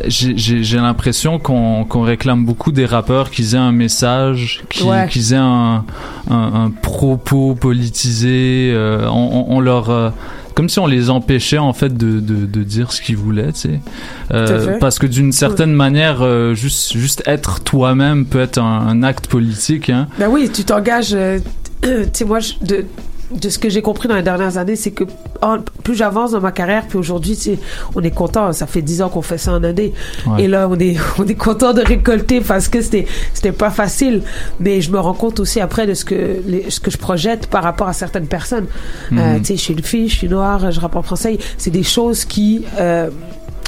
j'ai l'impression qu'on qu'on réclame beaucoup des rappeurs qu'ils aient un message,
Ouais.
qu'ils aient un, un, un propos politisé. euh, on, on- on leur. euh, comme si on les empêchait en fait de, de, de dire ce qu'ils voulaient, tu sais. Euh, parce que d'une certaine manière, euh, juste, juste être toi-même peut être un, un acte politique. Hein.
Ben oui, tu t'engages. Tu sais, moi, je- de, de ce que j'ai compris dans les dernières années, c'est que en- plus j'avance dans ma carrière, puis aujourd'hui, tu sais, on est content. Ça fait dix ans qu'on fait ça en année.
Ouais.
Et là, on est, on est content de récolter parce que c'était, c'était pas facile. Mais je me rends compte aussi après de ce que, les- ce que je projette par rapport à certaines personnes.
Mhm.
Euh, tu sais, je suis une fille, je suis noire, je rappe en français. C'est des choses qui, euh,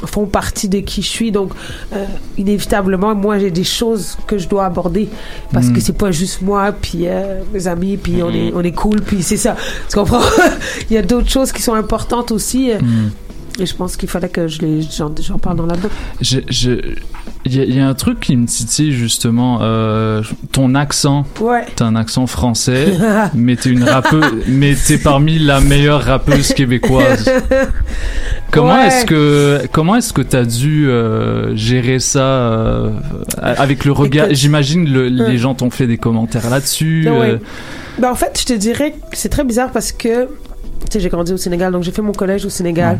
font partie de qui je suis donc euh, inévitablement moi j'ai des choses que je dois aborder parce
Mm.
que c'est pas juste moi puis euh, mes amis puis on
Mm.
est on est cool puis c'est ça tu comprends? Il y a d'autres choses qui sont importantes aussi euh,
Mm.
Et je pense qu'il fallait que je les j'en j'en parle dans
Je- je- Il y, a- il y a un truc qui me titille justement, euh, ton accent.
Ouais.
T'as un accent français, mais t'es une rappeuse, mais t'es parmi la meilleure rappeuse québécoise. Comment
Ouais.
est-ce que comment est-ce que t'as dû euh, gérer ça euh, avec le regard? J'imagine le-
euh,
les gens t'ont fait des commentaires là-dessus.
Ouais. Ben, en fait, je te dirais que c'est très bizarre parce que j'ai grandi au Sénégal, donc j'ai fait mon collège au Sénégal.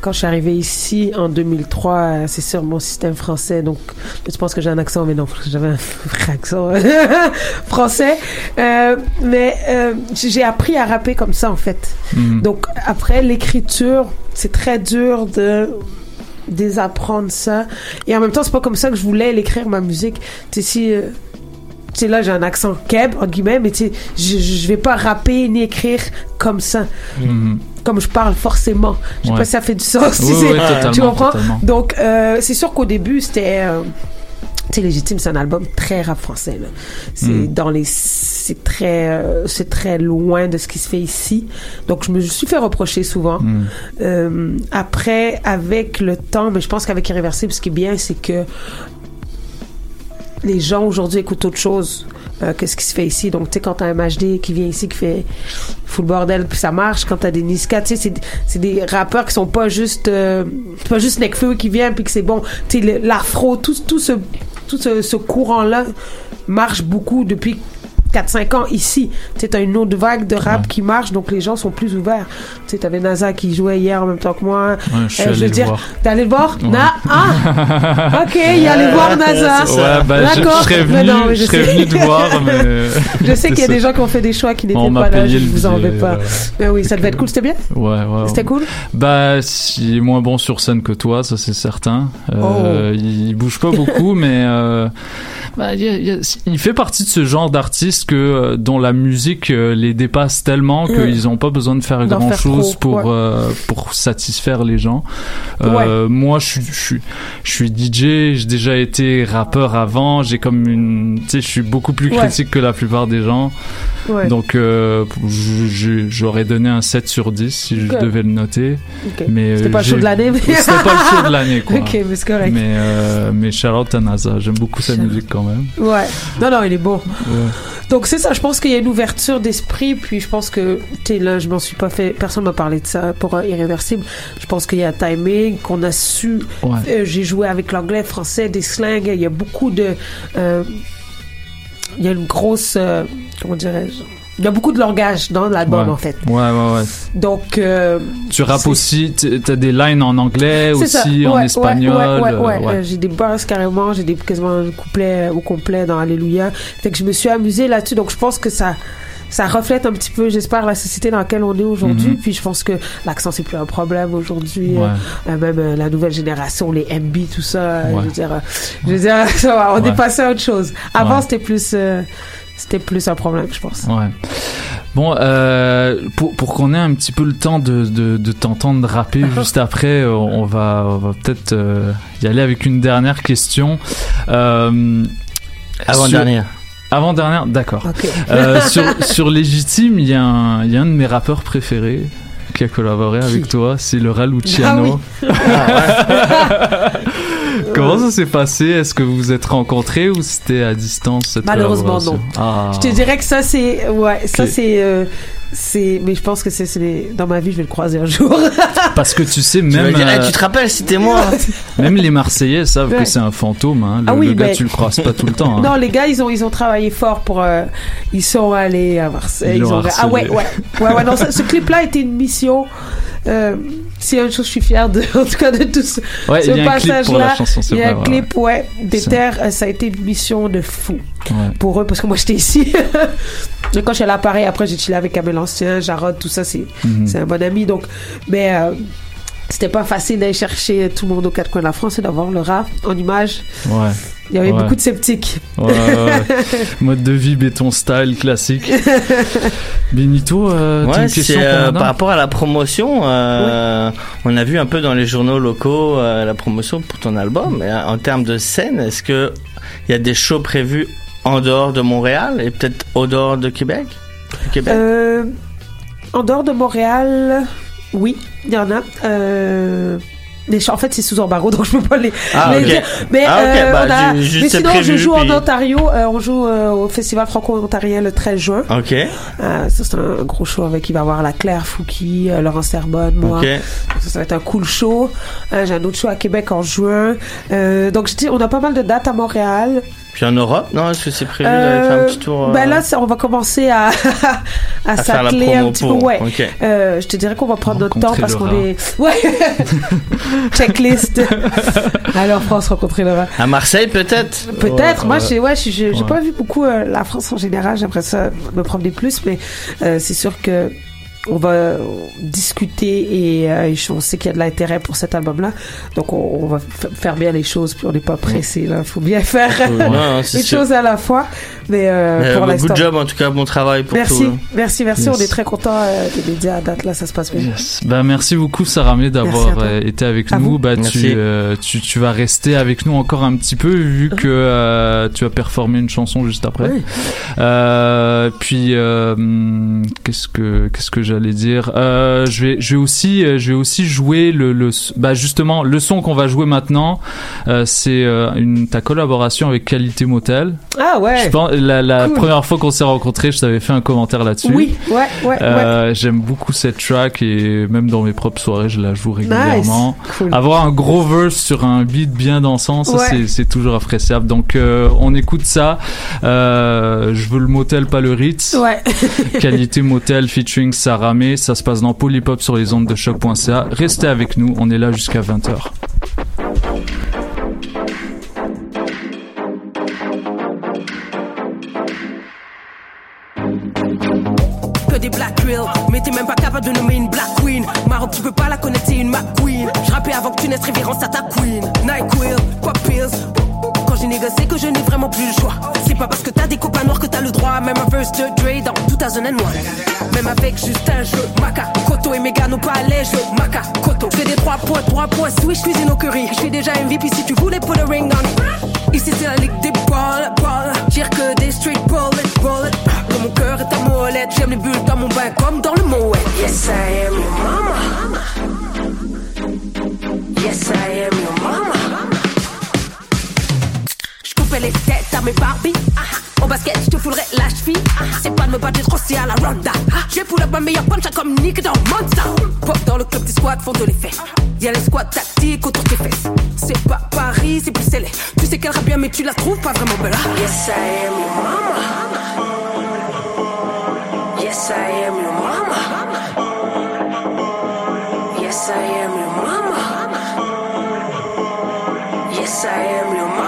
Quand je suis arrivée ici en 2003, euh, c'est sur mon système français, donc tu penses que j'ai un accent, mais non, j'avais un vrai accent français. Euh, mais euh, j'ai appris à rapper comme ça en fait.
Mhm.
Donc après l'écriture, c'est très dur de désapprendre ça. Et en même temps, c'est pas comme ça que je voulais l'écrire ma musique. Tu sais, si euh, tu sais, là, j'ai un accent keb, en guillemets, mais tu sais, je, vais pas rapper ni écrire comme ça.
Mhm.
Comme je parle forcément. Je sais
Ouais.
pas si ça fait du sens.
Oui,
c'est-
oui,
tu comprends?
totalement.
Donc, euh, c'est sûr qu'au début, c'était. euh, sais, Légitime, c'est un album très rap français. là. C'est
Mm.
dans les, c'est très, euh, c'est très loin de ce qui se fait ici. Donc, je me suis fait reprocher souvent.
Mm.
Euh, après, avec le temps, mais je pense qu'avec Irréversible, ce qui est bien, c'est que les gens aujourd'hui écoutent autre chose euh, que ce qui se fait ici. Donc, tu sais, quand t'as un MHD qui vient ici, qui fait full bordel, puis ça marche. Quand t'as des Niska, tu sais, c'est- des rappeurs qui sont pas juste, euh, pas juste Nekfeu qui vient, puis que c'est bon. Tu sais, l'afro, tout, tout ce, tout ce courant-là marche beaucoup depuis 4-5 ans ici. Tu sais, t'as une autre vague de rap qui marche, donc les gens sont plus ouverts. Tu sais, t'avais NASA qui jouait hier en même temps que moi.
Ouais, je suis
Euh,
allé
veux
le
dire,
voir.
T'es allé le voir?
Ouais.
Na- ah! Ok, il allait voir NASA.
Ouais, bah,
D'accord.
je serais
Mais
venu,
non, mais
je
je
serais venu te voir, mais.
Je sais qu'il y a
c'est
des gens qui ont fait des choix qui n'étaient pas là, je vous en vais pas. Mais oui, ça devait être cool, c'était bien?
Ouais, ouais.
C'était cool?
Bah, il est moins bon sur scène que toi, ça c'est certain. Euh, Il bouge pas beaucoup, mais euh, bah, il, y a- il y a- il fait partie de ce genre d'artistes que euh, dont la musique euh, les dépasse tellement
Mm.
qu'ils ont pas besoin de faire grand chose pour
ouais.
euh, pour satisfaire les gens. Euh, Moi, je suis je suis DJ, j'ai déjà été rappeur avant, j'ai comme une, tu sais, je suis beaucoup plus
Ouais.
critique que la plupart des gens. Donc, euh, j'aurais donné un 7 sur 10 si je devais le noter.
Ok.
Mais
C'était pas le show de l'année, mais-
C'était pas le show de l'année, quoi.
Ok, mais c'est correct.
Mais, mais Charlotte à NASA, j'aime beaucoup sa musique quand même.
Ouais. Non, non, il est bon.
Ouais.
Donc c'est ça, je pense qu'il y a une ouverture d'esprit, puis je pense que, tu là, je m'en suis pas fait, personne m'a parlé de ça pour euh, Irréversible. Je pense qu'il y a un timing, qu'on a su,
Ouais.
Euh, j'ai joué avec l'anglais, français, des slangs, il y a beaucoup de... euh, il y a une grosse, euh, comment dirais-je, il y a beaucoup de langage dans l'album
Ouais.
en fait.
Ouais, ouais, ouais.
Donc, euh,
Tu rappes aussi, t'as des lines en anglais aussi, en
Ouais,
espagnol.
Ouais, ouais,
euh,
ouais.
ouais.
J'ai des bars carrément, j'ai des quasiment couplets au complet dans Alléluia. Fait que je me suis amusée là-dessus. Donc je pense que ça, ça reflète un petit peu, j'espère, la société dans laquelle on est aujourd'hui.
Mhm.
Puis je pense que l'accent c'est plus un problème aujourd'hui.
Ouais.
Euh, euh, même euh, la nouvelle génération, les MB, tout ça. euh,
Ouais.
Je veux dire, je veux dire, ça va, on
Ouais.
est passé à autre chose. Avant c'était plus, euh, c'était plus un problème, je pense.
Ouais. Bon, euh, pour, pour qu'on ait un petit peu le temps de, de, de t'entendre rapper juste après, on va, on va peut-être euh, y aller avec une dernière question. Euh,
Avant-dernière.
Avant-dernière, d'accord. Euh, sur, sur Légitime, il y, a un- il y a un de mes rappeurs préférés qui a collaboré avec toi, c'est le Raluciano.
Ah
Comment ça s'est passé? Est-ce que vous vous êtes rencontrés ou c'était à distance cette
Malheureusement, non.
Ah.
Je te dirais que ça, c'est. Ouais, ça, c'est. euh, c'est mais je pense que c'est dans ma vie je vais le croiser un jour
Parce que tu sais,
Tu
même.
dire,
euh,
Eh, tu te rappelles, c'était moi.
Même les Marseillais savent
Ouais.
que c'est un fantôme. Hein. Le,
Ah oui,
le gars,
mais-
tu le croises pas tout le temps. hein.
non les gars ils ont ils ont travaillé fort pour euh, ils sont allés à Marseille
Ils
ont ah ouais ouais ouais, ouais non, ce, ce clip là était une mission euh, a une chose je suis fière de en tout cas de tout ce,
Ouais,
ce
il y a un clip
passage
pour la
là
chanson, c'est
il y a
vrai,
un clip ouais des
C'est-
terres euh, ça a été une mission de fou.
Ouais.
pour eux parce que moi j'étais ici. Donc quand je suis allée à Paris après j'ai chillé avec Abel Ancien Jarod tout ça c'est c'est un bon ami donc mais euh, c'était pas facile d'aller chercher tout le monde aux quatre coins de la France et d'avoir le rap en image
Ouais.
il y avait
Ouais.
beaucoup de sceptiques
Ouais, ouais, ouais. Mode de vie béton style classique. Benito, euh,
Ouais,
une question
euh, par rapport à la promotion. euh, On a vu un peu dans les journaux locaux euh, la promotion pour ton album. Mais, en termes de scène, est-ce que il y a des shows prévus en dehors de Montréal et peut-être au dehors de Québec? Québec?
Euh, en dehors de Montréal, oui, il y en a. Euh, mais en fait, c'est sous embargo, donc je peux pas les,
Ah,
les dire. Mais,
Ah,
euh,
bah,
on a- mais sinon,
prévu,
je joue
puis-
en Ontario. euh, on joue euh, au Festival franco-ontarien le 13 juin.
Ok.
Euh, ça, c'est un gros show avec il va y avoir la Claire Fouki, euh, Laurent Serbonne, moi.
Ok.
Ça, ça va être un cool show. Euh, J'ai un autre show à Québec en juin. Euh, donc, je dis, on a pas mal de dates à Montréal.
Puis en Europe, non Est-ce que c'est prévu d'aller faire un petit tour euh,
Ben là, ça, on va commencer à, à,
faire la
s'atteler un
promo
petit
pour.
peu. Ouais.
Ok.
Euh, je te dirais qu'on va prendre notre temps parce qu'on est. Ouais. Checklist. Alors, France, rencontrer Laura.
À Marseille, peut-être
Peut-être.
Ouais,
Moi,
ouais.
j'ai ouais, j'ai pas vu beaucoup euh, la France en général. J'aimerais ça me promener plus, mais euh, c'est sûr que on va euh, discuter et, euh, on sait qu'il y a de l'intérêt pour cet album-là. Donc, on, on va faire bien les choses, puis on n'est pas pressé. Là, faut bien faire
Ouais, non, c'est
une
sûr.
chose à la fois. Mais euh,
Mais,
pour l'instant.
good job en tout cas, bon travail pour
Merci,
tout.
merci, merci.
Yes.
On est très content euh, des médias à date là, ça se passe bien.
Ben, merci beaucoup
à
d'avoir euh, été avec
À
nous.
vous.
Bah, tu,
Merci.
euh, tu, tu vas rester avec nous encore un petit peu vu que euh, tu as performé une chanson juste après.
Oui.
Euh, puis qu'est-ce que qu'est-ce que j'allais dire euh, Je vais je vais aussi euh, je vais aussi jouer le le bah justement le son qu'on va jouer maintenant. euh, c'est une ta collaboration avec Qualité Motel.
Ah ouais.
Je pense la, la
Cool.
première fois qu'on s'est rencontrés, je t'avais fait un commentaire là-dessus.
Oui, ouais, ouais, ouais.
J'aime beaucoup cette track et même dans mes propres soirées, je la joue régulièrement.
Nice. Cool.
Avoir un gros verse sur un beat bien dansant, ça
Ouais.
c'est- toujours appréciable. Donc on écoute ça. Je veux le motel, pas le Ritz.
Ouais.
Qualité motel featuring Saramé. Ça se passe dans Polypop sur les ondes de choc.ca. Restez avec nous, on est là jusqu'à 20h.
que des black Mais t'es même pas capable de nommer une black queen Maroc tu peux pas la connaître une McQueen Je rappais avant que tu naisses révérence à ta queen NyQuil, quoi pills Quand j'ai négocié que je n'ai vraiment plus le choix C'est pas parce que t'as des copains noirs que t'as le droit Même un verse de Dre dans 2001 Avec juste un jeu. Maca, Koto et Mega n'ont pas les jeux. Maca, Koto fais des 3 points, 3 points, switch cuisine au curry. Je suis déjà MVP si tu voulais put a ring on. Ici c'est la ligue des balles, balles Tire que des street bullets, bullets Dans mon cœur est ta molette J'aime les bulles dans mon bain comme dans le Moet Yes I am your mama. Yes I am your mama. Je coupais les têtes à mes Barbie ah, ah. Basket je te foulerai la cheville. C'est pas de me battre trop c'est à la ronda. J'ai pull up ma meilleure punch comme Nick dans Monster Pop dans le club des squads font de l'effet Y'a les squats tactiques autour de tes fesses C'est pas Paris c'est scellé Tu sais qu'elle rappe bien, mais tu la trouves pas vraiment belle. hein?
Yes, I am your mama. Yes, I am your mama. Yes, I am your mama. Yes, I am your mama.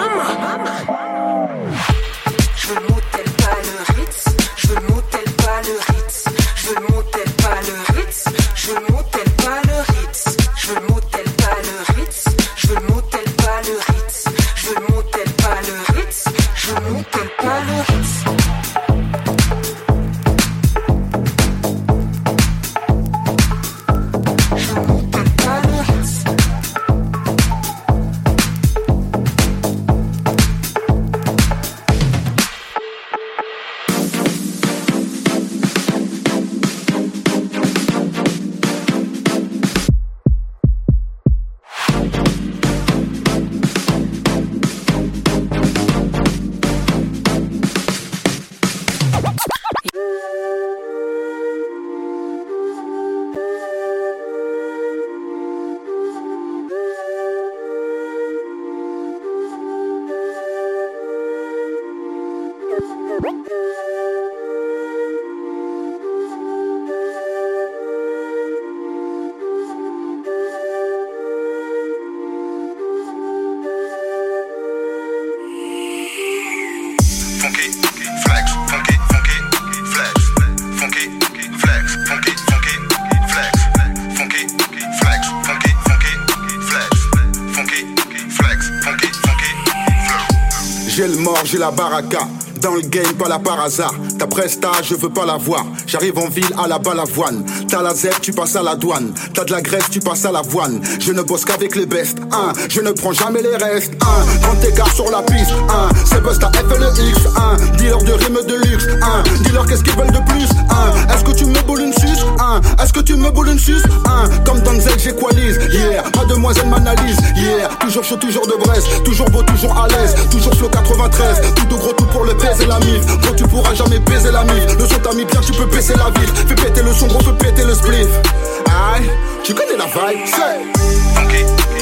Dans le game, pas là par hasard. Ta presta, je veux pas la voir. J'arrive en ville à la balavoine. T'as la zèbre, tu passes à la douane. T'as de la graisse, tu passes à l'avoine. Je ne bosse qu'avec les bestes. Je ne prends jamais les restes. Un, grand écart sur la piste. C'est Busta F le X. Dealer de rime de luxe. Qu'est-ce qu'ils veulent de plus? Est-ce que tu me boules une suce? Est-ce que tu me boules une suce? Un, comme Danzel, j'équalise. Yeah, mademoiselle m'analyse. Yeah, toujours chaud, toujours de Brest. Toujours beau, toujours à l'aise. Toujours flow 93. Tout de gros, tout pour le baiser la mif. Tu pourras jamais baiser la mif. Le son t'a mis bien, tu peux baisser la ville. Fais péter le son, gros, fais péter le spliff. Aïe, tu connais la vibe, c'est.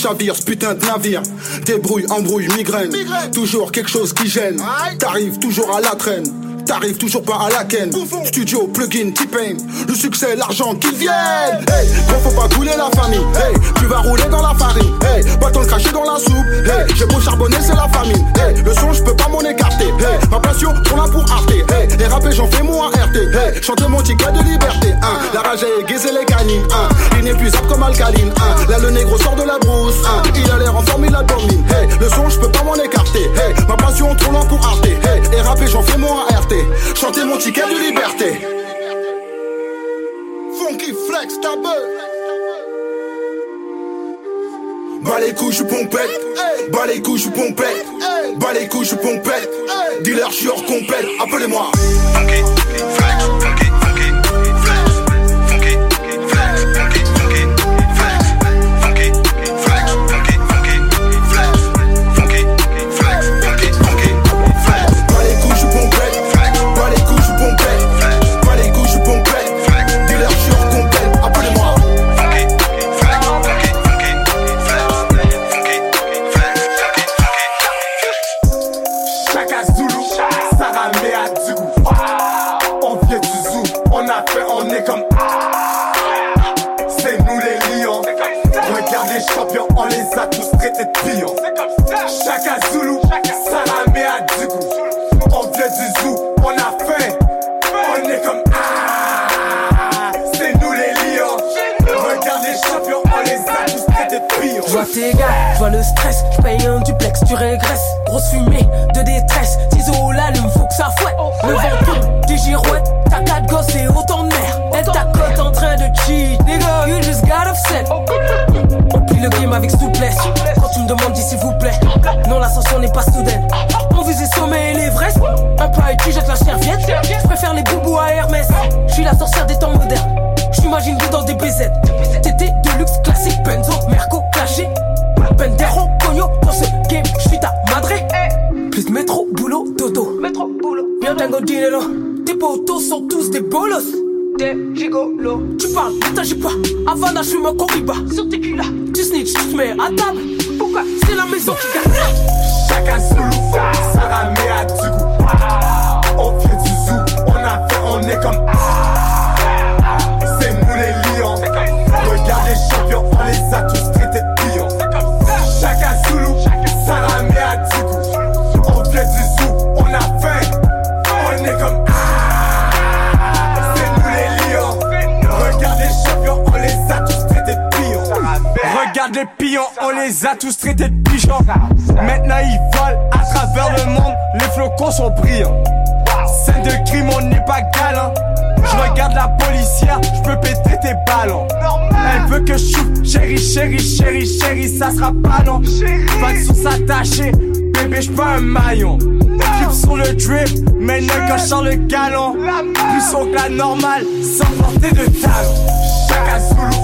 Chavire ce putain de navire. Débrouille, embrouille, migraine. Toujours quelque chose qui gêne. T'arrives toujours à la traîne. T'arrives toujours pas à la ken. Studio, plugin, T-Pain. Le succès, l'argent qu'ils viennent. Hey, faut pas couler la famille. Hey, tu vas rouler dans la farine. Hey, bâton craché dans la soupe. Hey, j'ai beau charbonner, c'est la famine. Hey, le son, je peux pas m'en écarter. Hey, ma passion, trop là pour Arte. Hey, rapper, j'en fais moi RT Hey, chanter mon ticket de liberté. Hein. La rage est aiguisée les canines. Hein. Inépuisable comme alcaline. Hein. Là, le négro sort de la brousse. Hein. Il a l'air en forme, il a domine Hey, le son, je peux pas m'en écarter. Hey, ma passion, trop lent pour Arte. Hey, et rapper, j'en fais moi RT Chanter mon ticket de liberté Funky flex, ta Bas les couilles, je pompette. Bas les couilles, je pompette. Bas les couilles, je pompette. Dealer, je suis hors compète. Appelez-moi.
Zulu, Sarah Mea Dugou. On vient du zoo, on a fait, on est comme. Ah, c'est nous les lions. Regarde les champions, on les a tous traités de pions.
Je vois tes gars, je vois le stress, je paye un duplex, tu régresses. Grosse fumée de détresse, ciseaux l'allume, faut que ça fouette. Le vent tourne, des girouettes, t'as quatre gosses et autant de merde. Elle t'accote en train de cheat, nigga, you just got upset. On le game avec souplesse, demande dit s'il vous plaît. Non, l'ascension n'est pas soudaine. Mon visée sommet et l'Everest. Un pas et tu jettes la serviette. Je préfère les boubous à Hermès. Je suis la sorcière des temps modernes. J'imagine vous dans des BZ. TT de luxe classique, Benzo, Merco, caché. Pendero, Cogno, dans ce game, je suis ta madré. Plus métro, boulot, dodo. Métro, boulot. Bien dingo, dinero. Tes potos sont tous des bolos. Des gigolos. Tu parles, ne t'agis pas. Havana, je fume un coriba. Sur tes culs là. Tu snitch, tu te mets à table. Pourquoi? C'est la maison qui gagne.
Chacun Zulu, Sarah Mea du coup. On vient du zoo, on a fait, on est comme. Regarde les pions, on les a tous traités de pigeons. Maintenant ils volent à travers le monde, les flocons sont brillants. Scène de crime, on n'est pas galant. Je regarde la policière, je peux péter tes ballons. Elle veut que je chouffe, chérie, chérie, chérie, chérie, ça sera pas long. Pas de source attachée, bébé, je pas un maillon. Clip sur le drip, mais ne sors le galon. Plus haut que la normale, sans porter de talon. Chacun Zulu,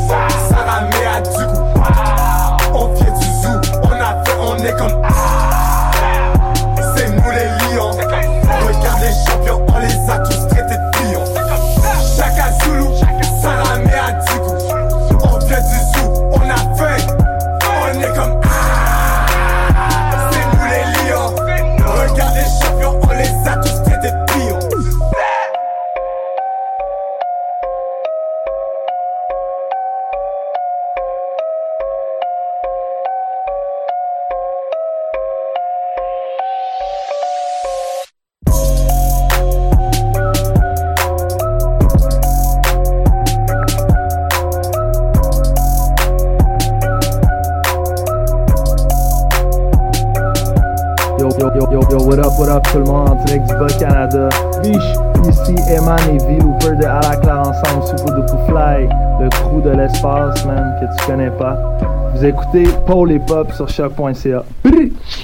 Écoutez Paul et Pop sur choc.ca.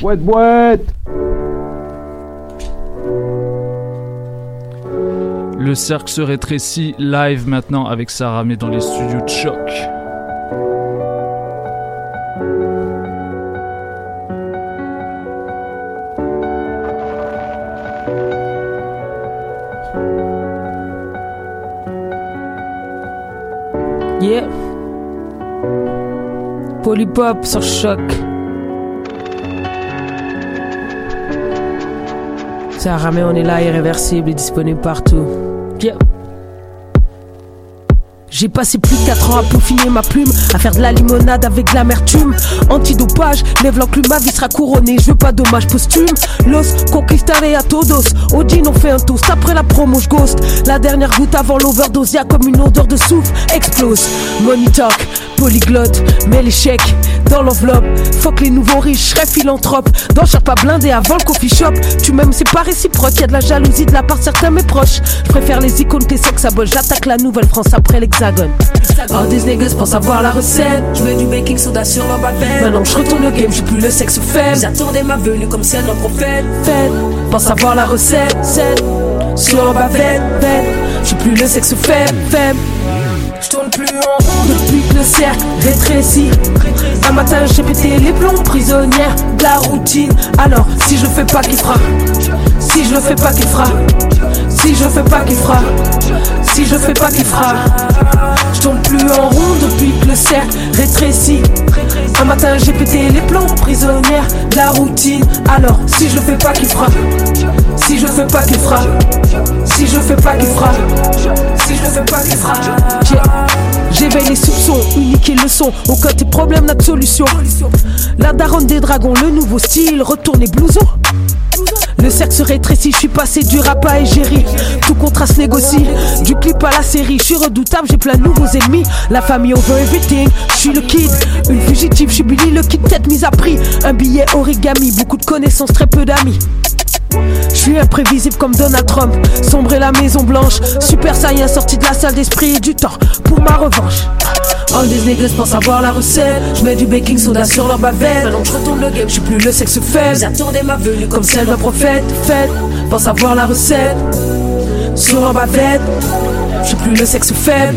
Boîte, boîte!
Le cercle se rétrécit live maintenant avec Sarah, mais dans les studios de choc.
Polypop sur choc. Ramène, on est là, irréversible et disponible partout. J'ai passé plus de 4 ans à peaufiner ma plume, à faire de la limonade avec l'amertume. Antidopage, lève l'enclume, ma vie sera couronnée, je veux pas d'hommage posthume. Los conquistaré a todos, Odin on fait un toast, après la promo ghost. La dernière goutte avant l'overdose, y'a comme une odeur de souffle, explose. Money talk, polyglotte, mets l'échec dans l'enveloppe. Fuck les nouveaux riches, je serai philanthrope. Dans chaque pas blindé avant le coffee shop. Tu m'aimes, c'est pas réciproque, y'a de la jalousie de la part de certains mes proches. Je préfère les icônes que les sex j'attaque la Nouvelle-France après l'Hexagone. Oh, des niggas pensent avoir la recette. Je mets du baking soda sur ma bavette. Maintenant je retourne le game, j'ai plus le sexe faible. Attendez ma venue comme celle d'un prophète. Faites, pense avoir la recette. Cette, sur ma bavette. J'ai plus le sexe faible, faible. Je tourne plus en rond depuis que le cercle rétrécit. Un matin j'ai pété les plombs, prisonnière de la routine. Alors, si je fais pas, qui fera Si je fais pas, qui fera Si je fais pas, qui fera Si je fais pas, qui fera Je tourne plus en rond depuis que le cercle rétrécit. Un matin j'ai pété les plombs, prisonnière de la routine. Alors, si je fais pas, qui fera Si je fais pas, qui fera Si je fais pas, qui fera Si je fais pas, qui fera J'éveille les soupçons, unique le son. Aucun tes problèmes n'a de solution. La daronne des dragons, le nouveau style, retourne les blousons. Le cercle se rétrécit, je suis passé du rap à égérie. Tout contraste négocie, du clip à la série. Je suis redoutable, j'ai plein de nouveaux ennemis. La famille over everything, je suis le kid. Une fugitive, je suis Billy, le kid tête mise à prix. Un billet origami, beaucoup de connaissances, très peu d'amis. Je suis imprévisible comme Donald Trump, sombrer la Maison Blanche. Super Saiyan sorti de la salle d'esprit et du temps pour ma revanche. All these niggas pensent avoir la recette. Je mets du baking soda sur leur bavette. Maintenant je retourne le game, je suis plus le sexe faible. Attendez ma venue comme celle d'un prophète. Faites, pense avoir la recette. Sur leur bavette, je suis plus le sexe faible.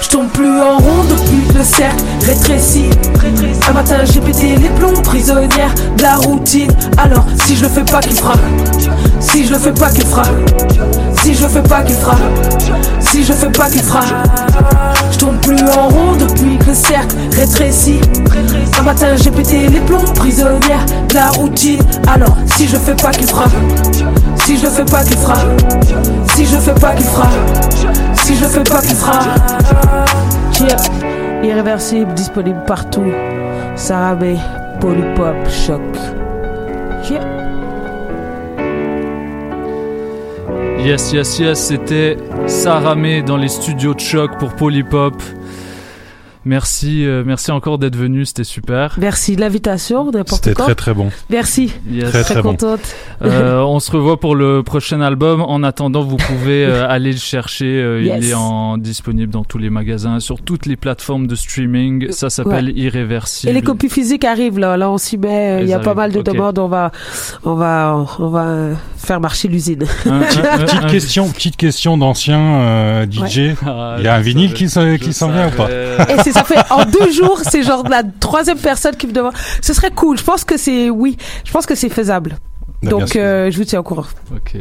Je tourne plus en rond depuis que le cercle. Rétrécit. Un matin j'ai pété les plombs, prisonnière de la routine. Alors si je le fais pas, qu'il fera Si je le fais pas, qu'il fera Si je le fais pas, qu'il fera Si je fais pas, qu'il fera Je tourne plus en rond depuis que le cercle rétrécit. Un matin j'ai pété les plombs, prisonnière de la routine. Alors si je le fais pas, qu'il fera Si je le fais pas, qu'il fera Si je le fais pas, qu'il fera Si je fais pas, qu'il fera Yeah. Irréversible, disponible partout. Sarah Bay, Polypop, Choc.
Yes, yes, yes, c'était Saramé dans les studios de choc pour Polypop. Merci, euh, merci encore d'être venu, c'était super.
Merci de l'invitation, n'importe
C'était très très bon.
Merci.
Yes.
Très, très bon.
contente.
Euh, on se revoit pour le prochain album. En attendant, vous pouvez euh, aller le chercher. Euh,
Yes.
Il est en, disponible dans tous les magasins, sur toutes les plateformes de streaming. Ça s'appelle
Ouais.
Irréversible.
Et les copies physiques arrivent là, là on s'y met, euh, il y a pas mal de demandes, on va, on va, on va faire marcher l'usine.
Petite, question, petite question d'ancien euh, DJ.
Ah,
Il y a un vinyle
savais,
qui s'en vient ou pas
ça fait en deux jours, c'est genre la troisième personne qui me demande. Ce serait cool. Je pense que c'est oui, je pense que c'est faisable.
Bah,
Donc euh, je vous tiens au courant.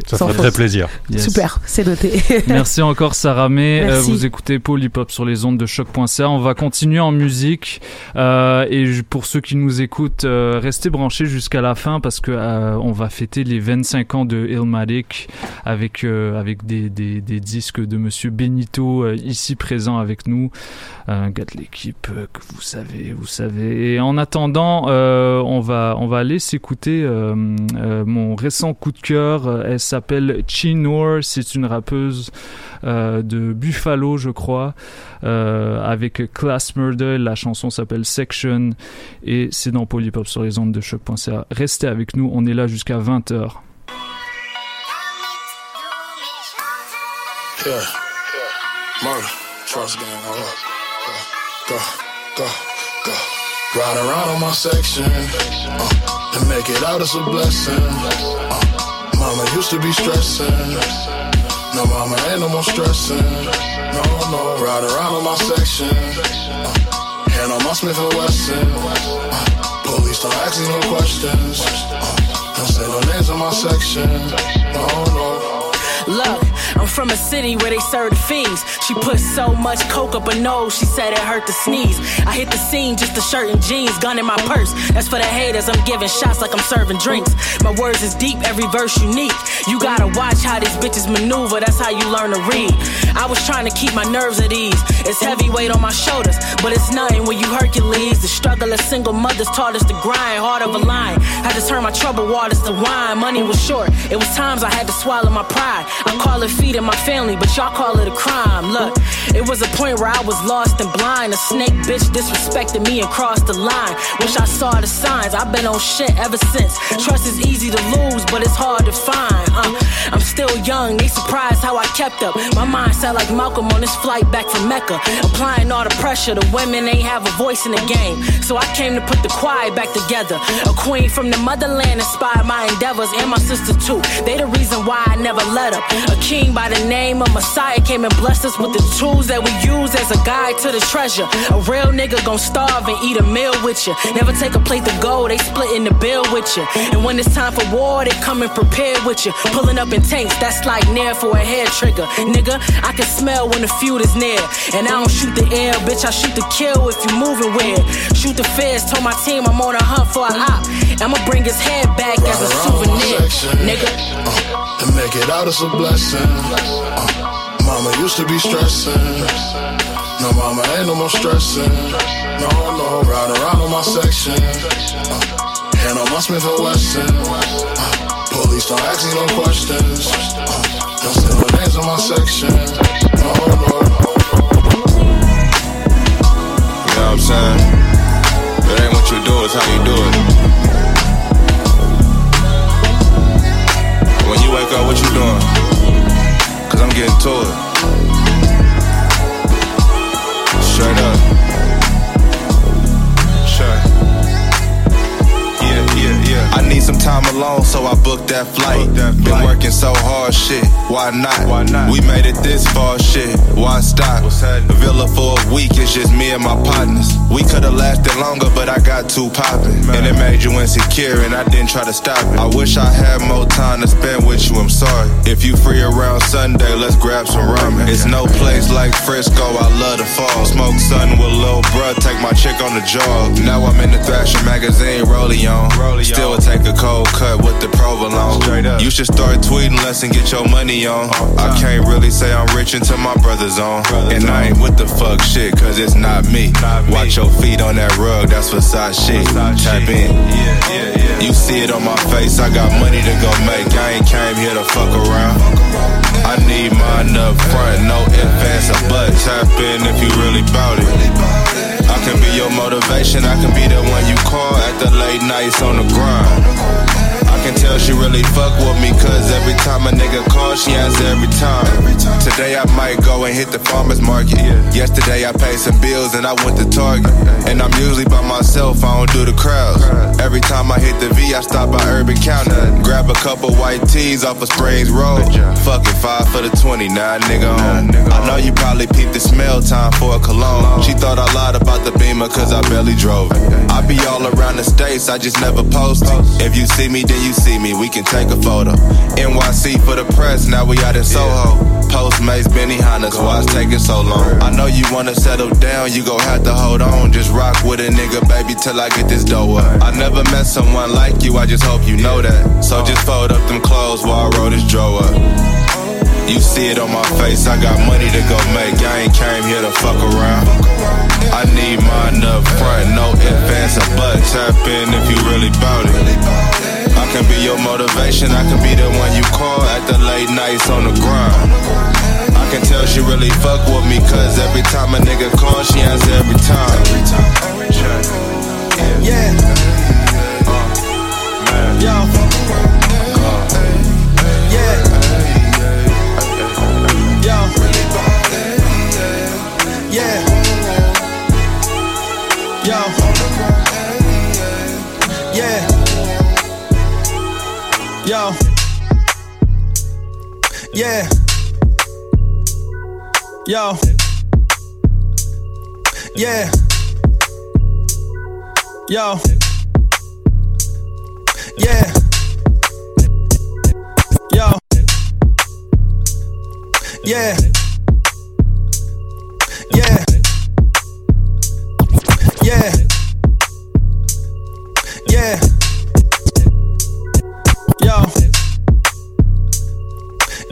Ça
sans
ferait
faute.
très plaisir.
Yes.
Super, c'est noté.
Merci encore Saramé. Euh,
Merci.
vous écoutez Polypop sur les ondes de choc.ca. On va continuer en musique euh, et pour ceux qui nous écoutent, euh, restez branchés jusqu'à la fin parce que euh, on va fêter les 25 ans de Illmatic avec euh, avec des, des, des disques de Monsieur Benito euh, ici présent avec nous, un gars de l'équipe euh, que vous savez, vous savez. Et en attendant, euh, on va on va aller s'écouter euh, euh, mon récent coup de cœur. Euh, Elle s'appelle Chinor. C'est une rappeuse euh, de Buffalo, je crois, euh, avec Class Murder. La chanson s'appelle Section et c'est dans Polypop sur les ondes de choc.ca. Restez avec nous. On est là jusqu'à 20h.
Yeah, yeah. Murder, trust gang, hold up. Go, go, go. Ride around on my section. Uh, to make it out is a blessing. Uh, mama used to be stressing. No, mama ain't no more stressing. No, no, ride around on my section. Uh, hand on my Smith and Wesson. Uh, police don't ask me no questions. Uh, don't say no names on my section. No, no.
Look, I'm from a city where they serve the fiends. She put so much coke up her nose, she said it hurt to sneeze. I hit the scene, just a shirt and jeans, gun in my purse. That's for the haters, I'm giving shots like I'm serving drinks. My words is deep, every verse unique. You gotta watch how these bitches maneuver, that's how you learn to read. I was trying to keep my nerves at ease. It's heavy weight on my shoulders, but it's nothing when you Hercules. The struggle of single mothers taught us to grind, heart of a lion. Had to turn my trouble waters to wine. Money was short, it was times I had to swallow my pride. I call it feeding my family, but y'all call it a crime. Look, it was a point where I was lost and blind. A snake bitch disrespected me and crossed the line. Wish I saw the signs. I've been on shit ever since. Trust is easy to lose, but it's hard to find. Uh, I'm still young, they surprised how I kept up. My mind sound like Malcolm on his flight back from Mecca. Applying all the pressure, the women ain't have a voice in the game. So I came to put the quiet back together. A queen from the motherland inspired my endeavors and my sister too. They the reason why I never let up. A king by the name of Messiah came and blessed us with the tools that we use as a guide to the treasure. A real nigga gon' starve and eat a meal with you. Never take a plate to go, they splitting the bill with you. And when it's time for war, they coming prepared with you. Pulling up in tanks, that's like near for a hair trigger. Nigga, I can smell when the feud is near. And I don't shoot the air, bitch, I shoot the kill if you moving weird. Shoot the feds, told my team I'm on a hunt for a op. I'ma bring his head back as a souvenir. Nigga. Uh-huh.
To make it out is a blessing. Uh, mama used to be stressing. No, mama ain't no more stressing. No, no, ride around on my section. Uh, hand on my Smith and Wesson. Uh, police don't ask me no questions. Uh, don't say no names on my section. No, no.
You know what I'm saying? It ain't what you do, it's how you do it. When you wake up, what you doing? Cause I'm getting to it. Straight up. Sure. Yeah, yeah, yeah. I need some time alone, so book that flight. Been working so hard, shit. Why not? Why not? We made it this far, shit. Why stop? A villa for a week, it's just me and my partners. We could've lasted longer, but I got too poppin'. And it made you insecure, and I didn't try to stop it. I wish I had more time to spend with you, I'm sorry. If you free around Sunday, let's grab some ramen. It's no place like Frisco, I love the fall. Smoke something with Lil Bruh, take my chick on the jog. Now I'm in the Thrasher magazine, rolling on. Still take a cold cut with the provolone. You should start tweeting less and get your money on. I can't really say I'm rich until my brother's on. And I ain't with the fuck shit, cause it's not me. Watch your feet on that rug, that's Versace. Shit. Tap in. You see it on my face, I got money to go make. I ain't came here to fuck around. I need mine up front, no ifs, ands, or buts. Tap in if you really bout it. I can be your motivation, I can be the one you call at the late nights on the grind. Can tell she really fuck with me, cause every time a nigga calls, she answer every time. Today I might go and hit the farmer's market. Yesterday I paid some bills and I went to Target. And I'm usually by myself, I don't do the crowds. Every time I hit the V, I stop by Urban Counter. Grab a couple white tees off of Springs Road. Fuck it, five for the 20, now nigga on. I know you probably peeped the smell time for a cologne. She thought I lied about the beamer cause I barely drove it. I be all around the states, I just never post it. If you see me, then you see me, we can take a photo. NYC for the press, now we out in Soho. Postmates, Benny why it's taking so long? I know you wanna settle down, you gon' have to hold on. Just rock with a nigga, baby, till I get this dough up. I never met someone like you, I just hope you know that. So uh. just fold up them clothes while I roll this draw up. You see it on my face, I got money to go make. I ain't came here to fuck around. I need mine up front, no ifs, ands, or buts. Tap in if you really bout it. Can be your motivation, I can be the one you call at the late nights on the grind. I can tell she really fuck with me, cause every time a nigga calls, she answer every time.
Yeah. Yo. Yeah. Yo. Yeah. Yo. Yo. Yeah. Yo. Yeah. Yo. Yeah. Yo. Yeah.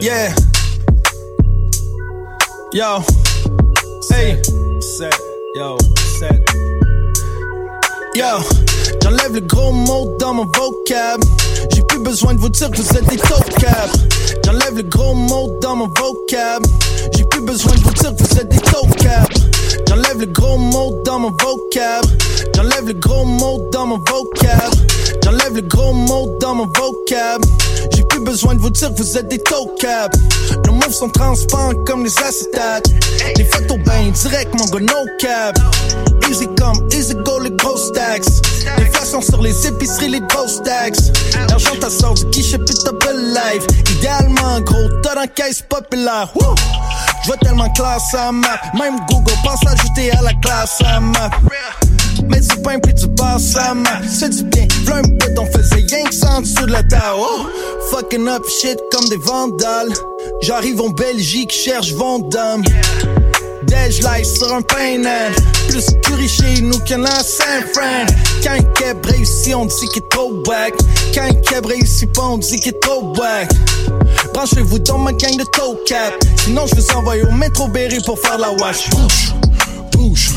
Yeah. Yo. Hey. Set. Yo. Set. Yo. J'enlève le gros mot dans mon vocab. J'ai plus besoin de vous dire que vous êtes des tocables. J'enlève le gros mot dans mon vocab. J'ai plus besoin de vous dire que vous êtes des tocables. J'enlève le gros mot dans mon vocab. J'enlève le gros mot dans mon vocab. J'enlève le gros mot dans mon vocab. J'ai plus besoin de vous dire que vous êtes des tocables. Nos moves sont transparents comme les acétates. Les photos ben direct, mon gars, no cap. Easy come, easy go, les gros stacks. Les façons sur les épiceries, les gros stacks. L'argent t'as sort du guichet, t'as belle life? Idéalement, gros, t'as dans caisse populaire. Wouh! Je tellement classe à map. Même Google pense ajouter à la classe à map. Mais du pain puis du basse à map. C'est du bien. V'là un on faisait rien que ça en dessous de la table. Oh! Fucking up shit comme des vandales. J'arrive en Belgique, cherche Vendôme. Dej light sur un peigneur Plus curry chez nous qu'un à Saint-Fran Quand keb réussit on dit qu'il est trop wack Quand un keb réussit pas on dit qu'il est trop wack Branchez-vous dans ma gang de toe cap Sinon je vous envoie au métro Berry pour faire la wash Bouge, bouge,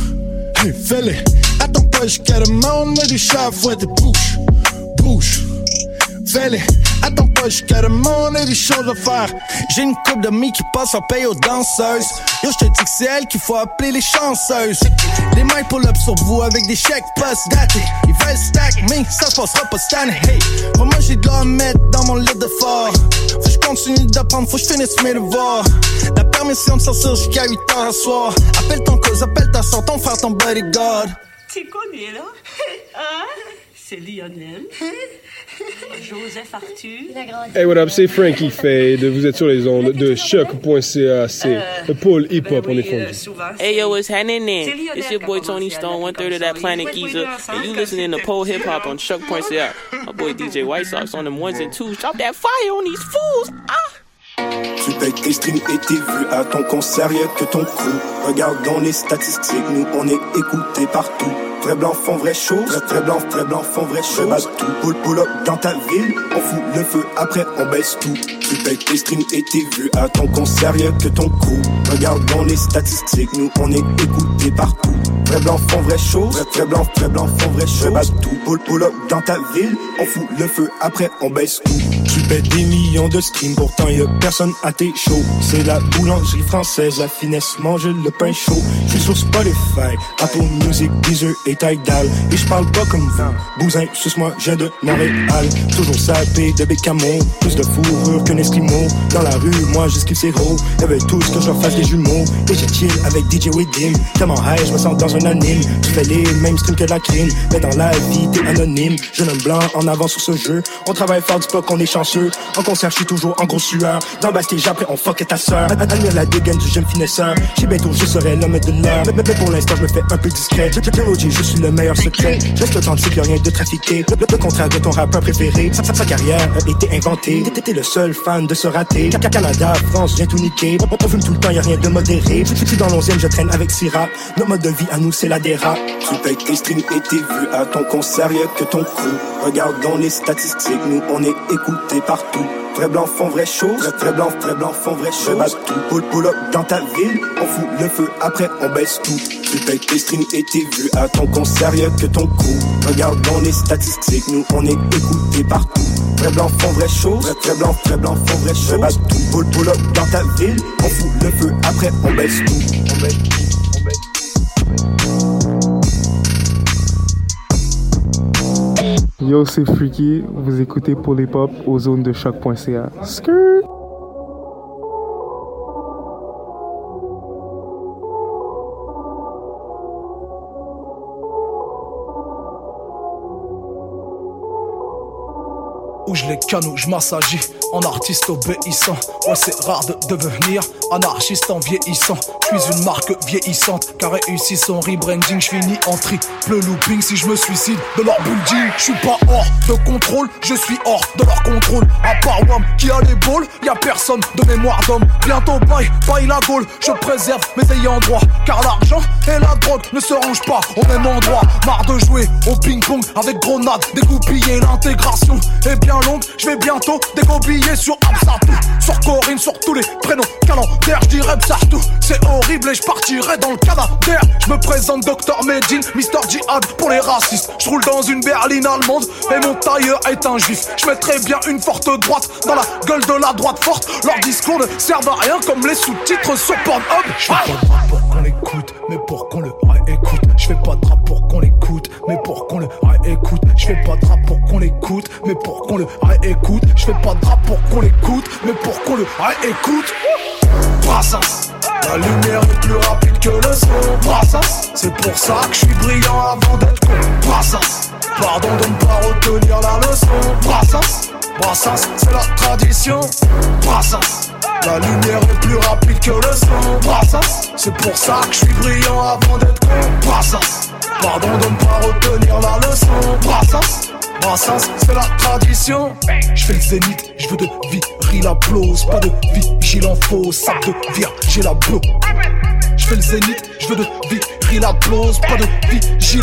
hey fais-le Attends pas jusqu'à demain on a du chat fouette Bouge, bouge, fais-le Attends pas jusqu'à demain on a des choses à faire J'ai une coupe d'amis qui passe en paye aux danseuses. Yo je te dis que c'est elle qu'il faut appeler les chanceuses. Les mains pull up sur vous avec des chèques post datés. Ils veulent stack mais ça se passera pas cette année. Hey, pour moi j'ai de l'or mettre dans mon lit de fort Faut que je continue d'apprendre, faut que je finisse mes devoirs. La permission de sortir jusqu'à 8 heures à soir. Appelle ton cause, appelle ta soeur, ton frère, ton bodyguard
Tu connais, là Hein C'est Lionel. Joseph Arthur.
Hey, what up, c'est Frankie Fade. Vous êtes sur les ondes de choc.ca. C'est le pôle hip-hop, on est fondu.
Hey yo, it's happening then. It's your boy Tony Stone, one third of that Planet Giza, and you listening to Pole Hip Hop on Chuck.ca. My boy DJ White Sox on them ones and twos. Drop that fire on these fools. Ah!
Tu payes tes streams et tes vues à ton concert, y'a que ton crew. Regardons les statistiques, nous on est écoutés partout. Vrai blanc font vraie chose, vrai, vrai blanc, vrai blanc font vraie chose. Base tout, pull, pull up dans ta ville, on fout le feu, après on baisse tout. Tu payes tes streams et tes vues à ton concert, y'a que ton crew. Regardons les statistiques, nous on est écoutés partout. Vrai blanc font vraie chose, vrai, vrai blanc, vrai blanc font vraie chose. Base tout, pull, pull up dans ta ville, on fout le feu, après on baisse tout. Tu payes des millions de streams, pourtant y'a personne à tes shows. C'est la boulangerie française, la finesse, mange le pain chaud. Je suis sur Spotify, Apple Music, Deezer et Et je parle pas comme vous, bousin, suce-moi, j'ai de Montréal. Toujours sapé de bécamo, plus de fourrure qu'un esquimau. Dans la rue, moi j'esquive ces héros. Y'avait tous que je fasse des jumeaux. Et j'ai chill avec DJ Widim. Tellement high, je me sens dans un anime. Tu fais les mêmes streams que la crime. Mais dans la vie, t'es anonyme. Jeune homme blanc en avant sur ce jeu. On travaille fort, dis pas qu'on est chanceux. En concert, je suis toujours en gros sueur. Dans backstage, après on fuck et ta sœur. Admire la dégaine du jeune finesseur. J'ai bientôt, je serai l'homme de l'heure. Mais, pour l'instant, je me fais un peu discret. Je, je, suis le meilleur secret. Reste authentique, y'a rien de trafiqué. Le, le contraire de ton rappeur préféré. Sa, sa, carrière a été inventée. T'étais le seul fan de se rater. Ca- Canada, France, viens tout niquer. On, on fume tout le temps, y'a rien de modéré. Je, suis dans l'onzième, je traîne avec Syrah. Notre mode de vie à nous, c'est la déra. Tu payes tes streams et tes vues à ton concert, y'a que ton crew. Regardons les statistiques, nous on est écoutés partout. Vrai blanc font vraie chose, vrai, vrai blanc, vrai blanc font vraie chose. Tout, pull, pull up dans ta ville, on fout le feu, après on baisse tout. Tu payes tes streams et tes vues à ton concert, y'a que ton crew. Regardons les statistiques, nous on est écoutés partout. Vrai blanc font vraie chose, vrai, vrai blanc, vrai blanc font vraie chose. Tout, pull, pull up dans ta ville, on fout le feu, après on baisse tout. On baisse tout.
Yo, c'est Freaky. Vous écoutez pour les pop aux zones de choc.ca. Skirt!
Où je les canous, je m'assagis en artiste obéissant. Ouais, c'est rare de devenir anarchiste en vieillissant. Je suis une marque vieillissante car réussi son rebranding. Je finis en triple looping si je me suicide de leur building. Je suis pas hors de contrôle, je suis hors de leur contrôle. À part Wam qui a les balls, y a personne de mémoire d'homme. Bientôt bye, bye la gaule. Je préserve mes ayants droit car l'argent et la drogue ne se rangent pas au même endroit. Marre de jouer au ping-pong avec grenade, dégoupiller l'intégration est bien Je vais bientôt décobiller sur Absatou, sur Corinne, sur tous les prénoms calendaires. Je dirais Psartou, c'est horrible et je partirai dans le canadaire. Je me présente Dr Medine, Mister Jihad pour les racistes. Je roule dans une berline allemande et mon tailleur est un juif. Je mettrai bien une forte droite dans la gueule de la droite forte. Leurs discours ne servent à rien comme les sous-titres sur Pornhub. Je pour qu'on l'écoute, mais pour qu'on le réécoute. Je fais pas de rap pour qu'on l'écoute, mais pour qu'on le réécoute. Je fais pas de rap pour qu'on l'écoute, mais pour qu'on le réécoute. Je fais pas de rap pour qu'on l'écoute, mais pour qu'on le réécoute. Brassens, la lumière est plus rapide que le son. Brassens, c'est pour ça que je suis brillant avant d'être con. Brassens, pardon de ne pas retenir la leçon. Brassens, Brassens, c'est la tradition. Brassens, la lumière est plus rapide que le son. Brassens, c'est pour ça que je suis brillant avant d'être con. Brassens, pardon de ne pas retenir la leçon. Brassens, Brassens, c'est la tradition. Je fais le zénith, je veux de viril applause, pas de vigile en faux, sac de virgile à bloc. Je fais le zénith, je veux de viril applause, pas de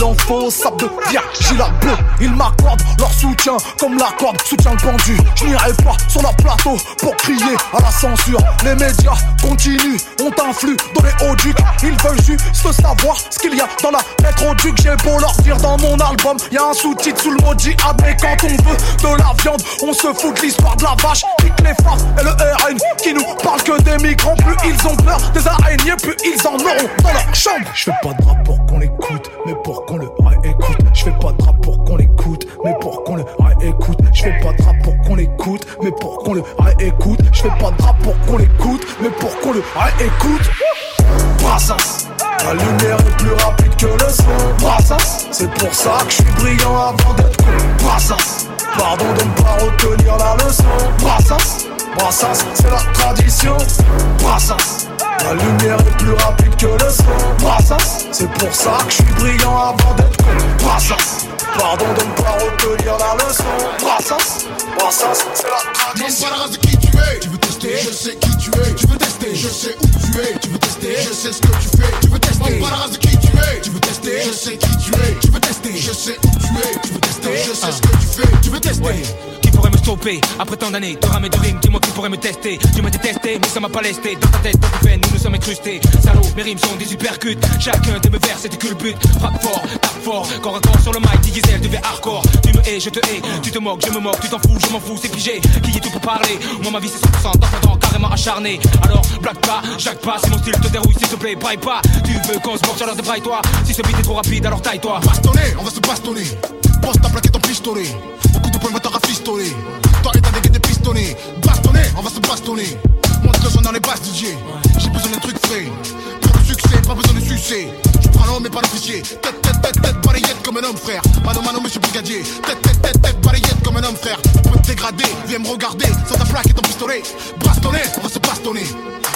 en faux, sac de à bloc. Ils m'accordent leur soutien comme la corde soutient le pendu. Je n'irai pas sur leur plateau pour crier à la censure. Les médias continuent, ont influe dans les hauts ducs. Ils veulent juste savoir ce qu'il y a dans la lettre au duc. J'ai beau leur dire dans mon album, y a un sous-titre sous le mot djihad. Mais quand on veut de la viande, on se fout de l'histoire de la vache. Pique les femmes et le RN qui nous parle que des migrants. Plus ils ont peur des araignées, plus ils en auront dans leur chambre. Je fais pas pour qu'on l'écoute, mais pour qu'on le réécoute. Je fais pas de rap pour qu'on l'écoute, mais pour qu'on le réécoute. Je fais pas de rap pour qu'on l'écoute, mais pour qu'on le réécoute. Je fais pas de rap pour qu'on l'écoute, mais pour qu'on le réécoute. Brassens, La lumière est plus rapide que le son. Brassas, c'est pour ça que je suis brillant avant d'être con. Brassas, pardon de ne pas retenir la leçon. Brassas, Brassas, c'est la tradition. Brassas, la lumière est plus rapide que pour ça que je suis brillant avant d'être con. Brassas, pardon de ne pas retenir la leçon. Brassas, Brassas, c'est la tradition.
Pas la race de qui tu es. Tu veux tester, je sais qui tu es. Tu veux tester, je sais où tu es. Tu veux tester, je sais ce que tu fais. Tu veux tester, non, pas la race de qui tu es. Tu veux tester, je sais qui tu es. Tu veux tester, je sais où tu es. Tu veux tester, je sais ce que tu fais. Tu veux tester?
Après tant d'années de ramer de rimes Dis-moi qui pourrait me tester. Tu m'as détesté mais ça m'a pas lesté. Dans ta tête, dans tes veines, nous nous sommes incrustés. Salaud, mes rimes sont des hypercutes. Chacun de mes vers c'était que le but. Frappe fort, tape fort. Corps à corps sur le mic, Diesel devait hardcore. Tu me hais, je te hais. Tu te moques, je me moque Tu t'en fous, je m'en fous, c'est pigé Qui est tout pour parler? Moi ma vie c'est 100% d'enfant carrément acharné. Alors blague pas, jacque pas Si mon style te dérouille s'il te plaît, braille pas. Tu veux qu'on se moque, alors débraille-toi Si ce beat est trop rapide alors taille-toi.
Bastonner, on va se bastonner. Pense ta plaqué ton pistolet. De points va te rafistoler. Toi et ta dégaine des pistonnés. Bastonner, on va se bastonner. Montre son dans les basses DJ. J'ai besoin d'un truc frais. Pour le succès, pas besoin de succès. Prends l'homme mais pas l'officier. Tête, tête, tête, tête, balayette comme un homme frère. Mano, mano, monsieur brigadier. Tête, tête, tête, tête, balayette comme un homme frère. Tu peux te dégrader, viens me regarder. Sans ta plaque et ton pistolet. Bastonner, on va se bastonner.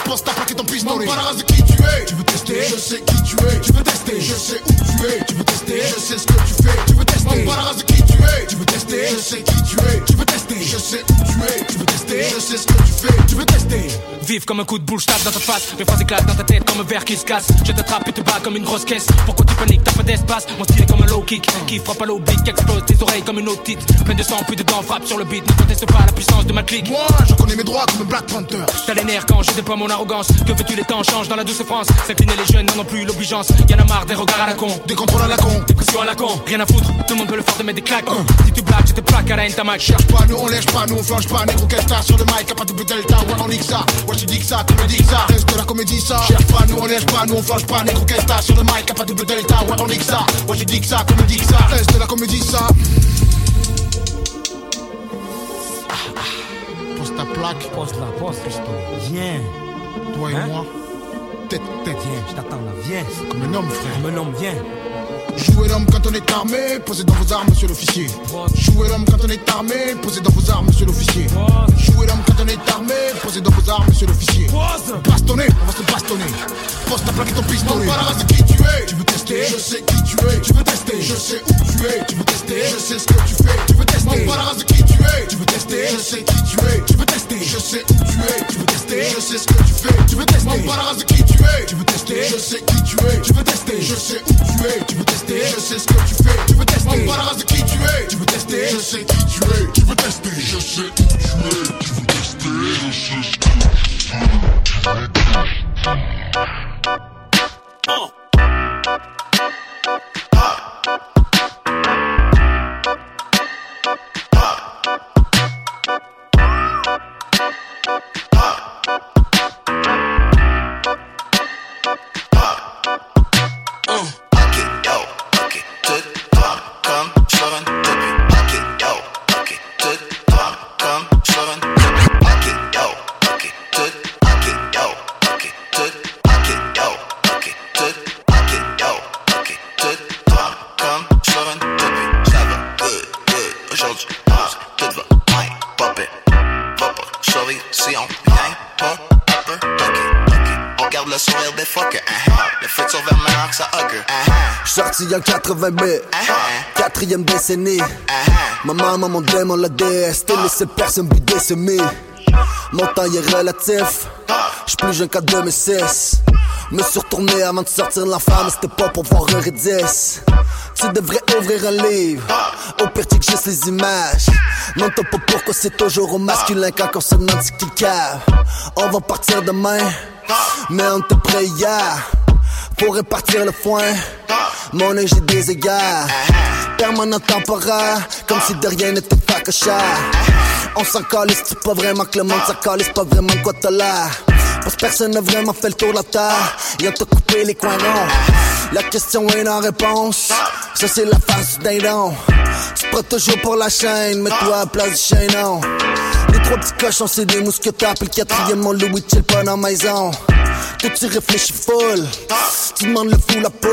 Pense ta plaque et ton pistolet. pas la race de qui tu es? Tu veux tester, je sais qui tu es. Tu veux tester, je sais où tu es. Tu veux tester, je sais ce que tu fais. Tu veux tester, pas la race de qui tu es? Tu veux tester, je sais qui tu es. Tu veux tester, je sais où tu es. Tu veux tester, je sais ce que tu fais. Tu veux tester?
Vive comme un coup de boule, je tape dans ta face. Mes phrases éclatent dans ta tête comme un verre qui se casse. Je t'attrape et te bats comme une grosse caisse. Pourquoi tu paniques, pas d'espace. Mon style est comme un low kick qui frappe à l'oblique, explose tes oreilles comme une otite. Plein de sang, plus de dents, frappe sur le beat. Ne conteste pas la puissance de ma clique.
Moi, je connais mes droits comme un Black Panther.
T'as les nerfs quand je déploie mon arrogance. Que veux-tu, les temps changent dans la douce France. S'incliner les jeunes n'en ont plus l'obligeance. Y'en a marre des regards à la con.
Des contrôles à la con.
Des pressions à la con. Rien à foutre, tout le monde peut le faire de mettre des claques. Si tu blagues, je te plaque à la Ntamak.
Cherche pas, nous on lèche pas, nous on flanche pas, négro quel star sur le mic, à pas double delta, ouais on nique ça, ouais je dis que ça, que ça, reste de la comédie ça, cherche pas, nous on lèche pas, nous on flanche pas, négro sur le mic, à pas double delta, ouais on nique ça, ouais je dis que ça, comme dit que ça, reste de la comédie ça. Pose ta plaque.
Pose la, pose. Viens.
Toi et
Hein?
moi. Tête, tête.
Viens, je t'attends là, viens.
Comme un homme, frère.
Comme un homme, viens.
Jouez l'homme quand on est armé, posez dans vos armes, monsieur l'officier. Jouez l'homme quand on est armé, posez dans vos armes, monsieur l'officier. Jouez l'homme quand on est armé, posez dans vos armes, monsieur l'officier. Bastonner, on va se bastonner. Pose ta plaque et ton pistolet. Race de qui tu es. Tu veux tester, je sais qui tu es. Tu veux tester, je sais où tu es. Tu veux tester, je sais ce que tu fais. Tu veux tester, la race de qui tu es. Tu veux tester, je sais qui tu es. Tu veux tester, je sais où tu es. Tu veux tester, je sais ce que tu fais. Tu veux tester, la race de qui tu es. Tu veux tester, je sais qui tu es. Tu veux tester, je sais où tu es. Tu veux tester, je sais ce que tu fais. Tu veux tester, la race de qui tu es. Tu veux tester, je sais qui tu es. Tu veux tester, je sais où tu es. Tu veux tester, je sais ce que tu
comme sourire des fuckers. uh-huh. Le futur vers que ça hugger. uh-huh.
Sorti en 80 mai, quatrième décennie. Ma maman, mon démon, la déesse, t'es laissé personne bider semé. Mon temps est relatif, j'suis plus jeune qu'à 2006. Me suis retourné avant de sortir l'enfer, mais c'était pas pour voir un rédis. Tu devrais ouvrir un livre, au pire que juste les images. Non, t'as pas pourquoi c'est toujours au masculin quand on se demande ce qu'il cave. On va partir demain, mais on te prêt hier. Pour répartir le foin, mon j'ai des égards. Permanent temporaire, comme si de rien n'était cher. On s'en calisse, pas vraiment que le monde s'en calisse, pas vraiment quoi t'as l'air. Parce que personne n'a vraiment fait le tour de la terre. Ils ont tout coupé les coins ronds. La question est en réponse. Ça, c'est la face du dindon. Tu prends toujours pour la chaîne, mets-toi à la place du chaînon. Les trois petits cochons, c'est des mousquetaires. Puis le quatrième, mon Louis chill pas dans la maison. Toi tu réfléchis full, tu demandes le fou la poule.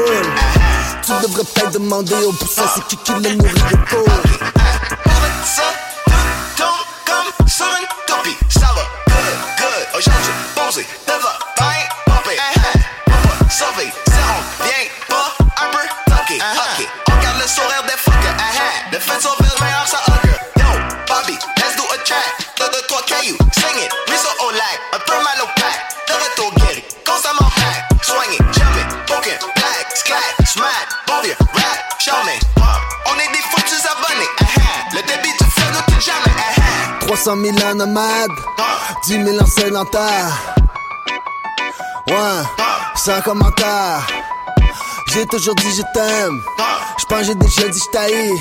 Tu devrais peut-être demander au poussin c'est qui qui le nourrit le pauvre.
Ça, donc comme sur une good. Aujourd'hui, posé, devant, bien, pompé. Papa, sauvé, zéro, bien, pas un peu toqué. Ok, on garde le sourire des fuckers. Le fait de sauver le meilleur, ça hugger. Yo, Bobby, let's do a track. Deux, deux, trois cailloux, sing it. Rizzo au lac, un peu mal au pack. De retour guéri, constamment pack. Swing it, jump it, poking, black, sclat, smack, bon vieux, rap, show me. On
300 000 ans nomades, 10 000 ans sédentaires. Ouais, sans commentaire. J'ai toujours dit je t'aime. J'pense que j'ai déjà dit je t'haïs.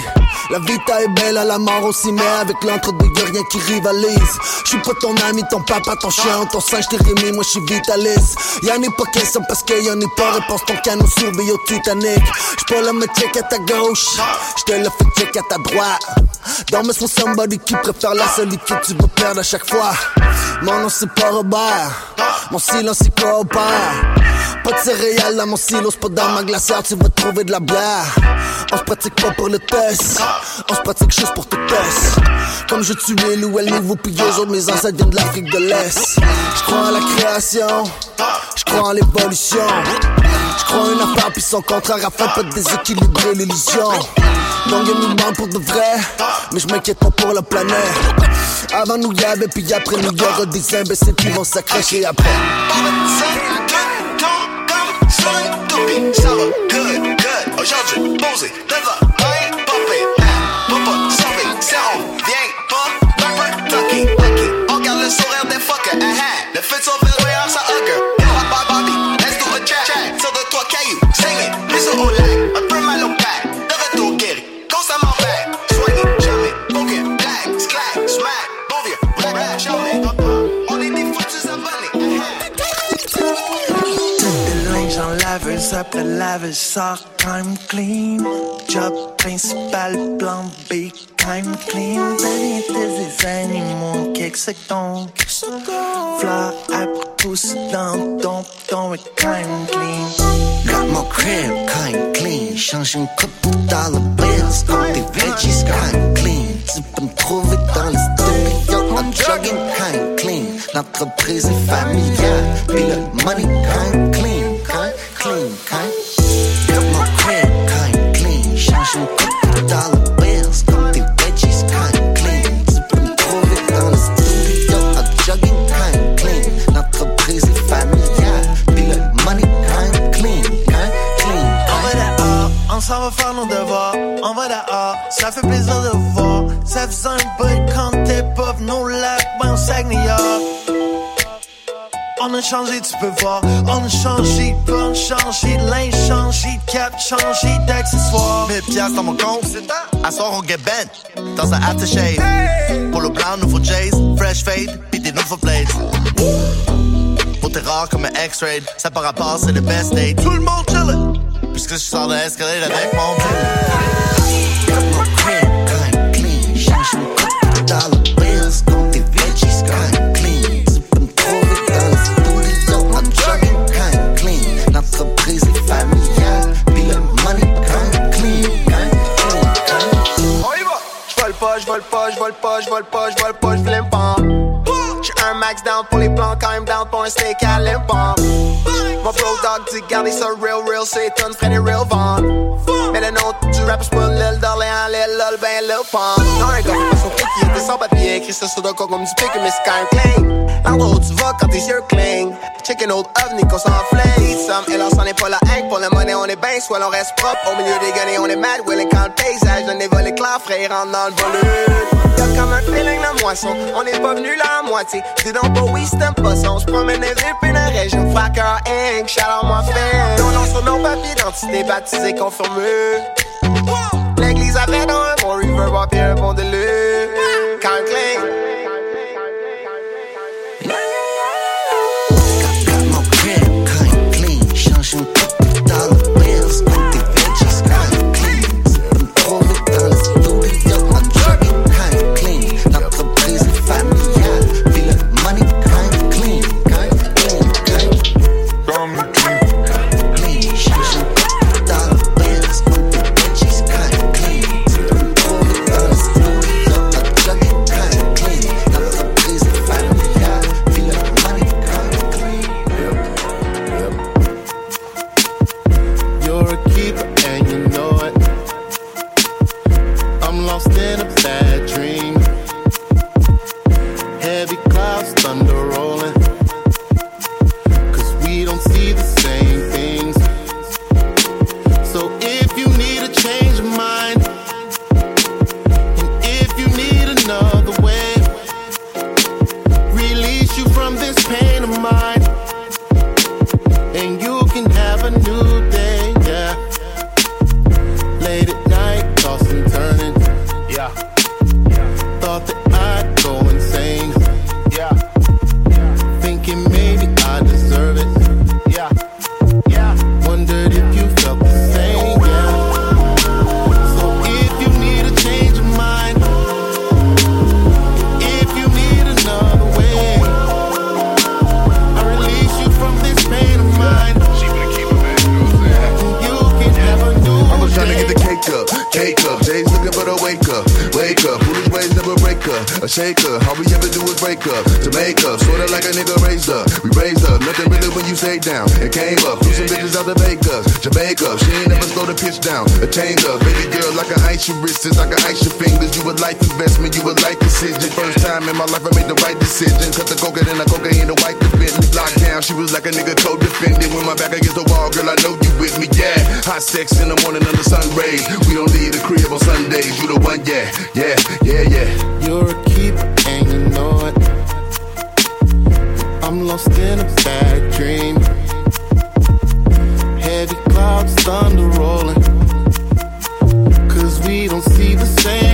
La vie est belle à la mort aussi, mais avec l'entre-deux y'a rien qui rivalise. J'suis pas ton ami, ton papa, ton chien, ton singe, t'es Rémi, moi j'suis vitaliste. Y'en est pas question parce que y'en est pas réponse, ton canon surveille au Titanic. J'pas le me check à ta gauche, j'te le fais check à ta droite. Dans mes somebody qui préfère la solitude, tu vas perdre à chaque fois. Mon nom c'est pas Robert, mon silence il coopère. Pas de céréales dans mon silo, c'est pas dans ma glacière, tu vas trouver de la bière. On se pratique pas pour le test, on se pratique juste pour te test. Comme je tuais Lou, elle niveau puis eux autres, mes ancêtres viennent de l'Afrique de l'Est. Je crois en la création, je crois en l'évolution. Je crois en une affaire puis son contraire afin de déséquilibrer l'illusion. Donc y'a mouvement pour de vrai, mais je m'inquiète pas pour la planète. Avant nous y avait puis après nous y aura des imbéciles qui vont s'accrocher après.
Sur une copie. Ça va, good, good. Aujourd'hui, posé, devant, bien, pompé.
Laveuse après lavage sort time clean. Job principal, plan B, time clean. Variété des animaux, kick c'est ton. Fleur après pousse dans ton ton et time clean.
Got my crib kind clean, change une coupe de dollar bills comme des veggies kind clean. Tu peux me trouver dans les studios en jogging kind clean. L'entreprise est familiale, puis le money kind clean, tu peux
voir. On on a changé, linge changé, cap changé d'accessoires.
1000 piastres dans mon compte. À soir, on get bent dans un aftershave. Pour le blanc, nouveau Jays, fresh fade, pis des nouveaux blades. Pour t'es rare comme un X-ray, ça par rapport, c'est le best day. Tout le monde chillin', puisque je sors de l'escalier avec mon
Change
pas, pas, j'vole pas, j'vole pas, j'flime pas. J'suis un max down pour les plans, quand même down pour un steak à l'impant. Mon bro dog dit garder ça real, real, c'est une frère des real ventes. Mais le nom du rap, c'est pas l'île d'Orléans, l'île lol, ben l'île pente. Non, un gars, pas son était sans papier, écrit ça sur le corps comme du pic, mais c'est quand même clean. L'endroit où tu vas quand tes yeux clignent. Chicken old ovni qu'on s'enflamme. Eat some, et là, c'en est pas la hank. Pour le money, on est ben, soit l'on reste propre. Au milieu des guenilles, on est mad, willing quand le paysage, le nez volé clair, frère, rentre dans le volume. Y'a comme un feeling de moisson, on est pas venu là à moitié. Dis donc pas oui, c'est un poisson. On se promène des villes, puis la région. Fracker Inc, shout out moi fan. Ton nom sur nos papiers d'identité, baptisé, confirmé. L'église avait dans un bon reverb, puis un bon délire. Quand cling.
Mon
It
came up, some bitches out the Vegas, Jamaica. She ain't never slow the pitch down. Attained up, baby girl, like an ice your wrists, I can ice your fingers. You a life investment, you a life decision. First time in my life I made the right decision. Cut the cocaine and the cocaine the Bentley. Locked down, she was like a nigga co-defendant. When my back against the wall, girl, I know you with me, yeah. Hot sex in the morning under sun rays. We don't leave the crib on Sundays. You the one, yeah, yeah, yeah, yeah.
You're a keeper and you know it. I'm lost in a bad dream. Clouds, thunder rolling. Cause we don't see the same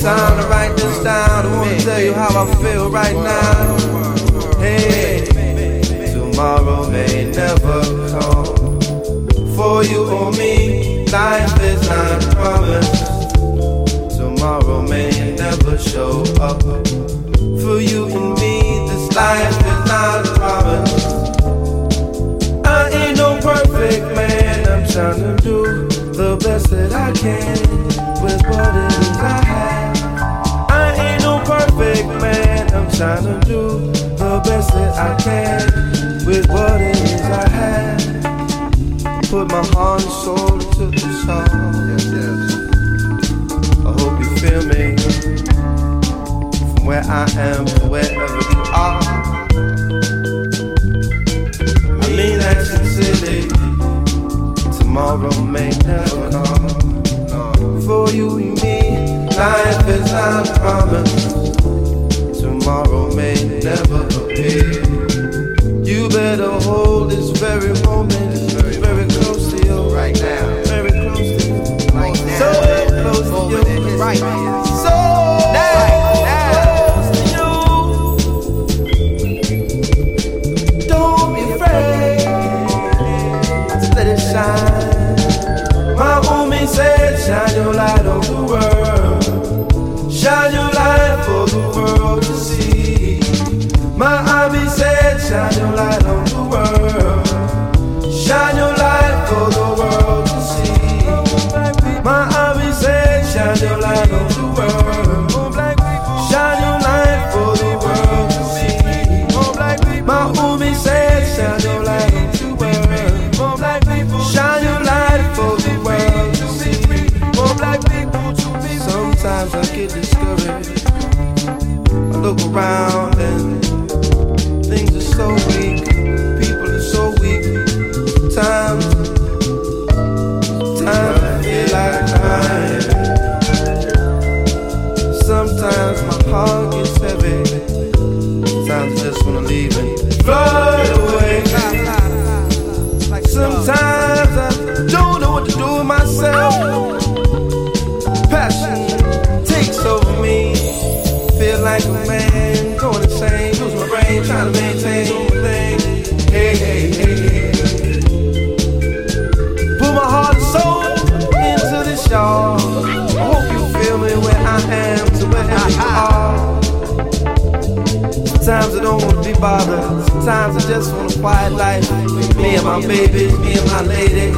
time to write this down. I wanna tell you how I feel right now. Hey, tomorrow may never come. For you or me, life is not promised. Tomorrow may never show up. For you and me, this life is not promised. I ain't no perfect man. I'm trying to do the best that I can with what it is I have. I ain't no perfect man. I'm trying to do the best that I can with what it is I have. Put my heart and soul into the song. Yes, yes. I hope you feel me from where I am to wherever you are. I mean that sincerely. Tomorrow may never come. For you life is not promised. Tomorrow may never appear. You better hold this very moment very close to you right now. Very close to you. Right now. So very close to you. Right now. Shine your light on the world. Shine your light for the world to see. My Abby said, Shine your light on the world. Shine your light for the world to see. My Umi said, Shine your light on the world. Shine your light for the world to see. Sometimes I get discouraged. I look around and so weak. People are so weak. Time, time like. Sometimes my heart gets heavy. Sometimes I just wanna leave and fly away. Sometimes I don't know what to do with myself. Passion takes over me. Feel like a man going insane, my brain, trying to make Put my heart and soul into this, y'all. I hope you feel me where I am to wherever you are. Sometimes I don't wanna be bothered. Sometimes I just want a quiet life. Me and my baby, me and my lady.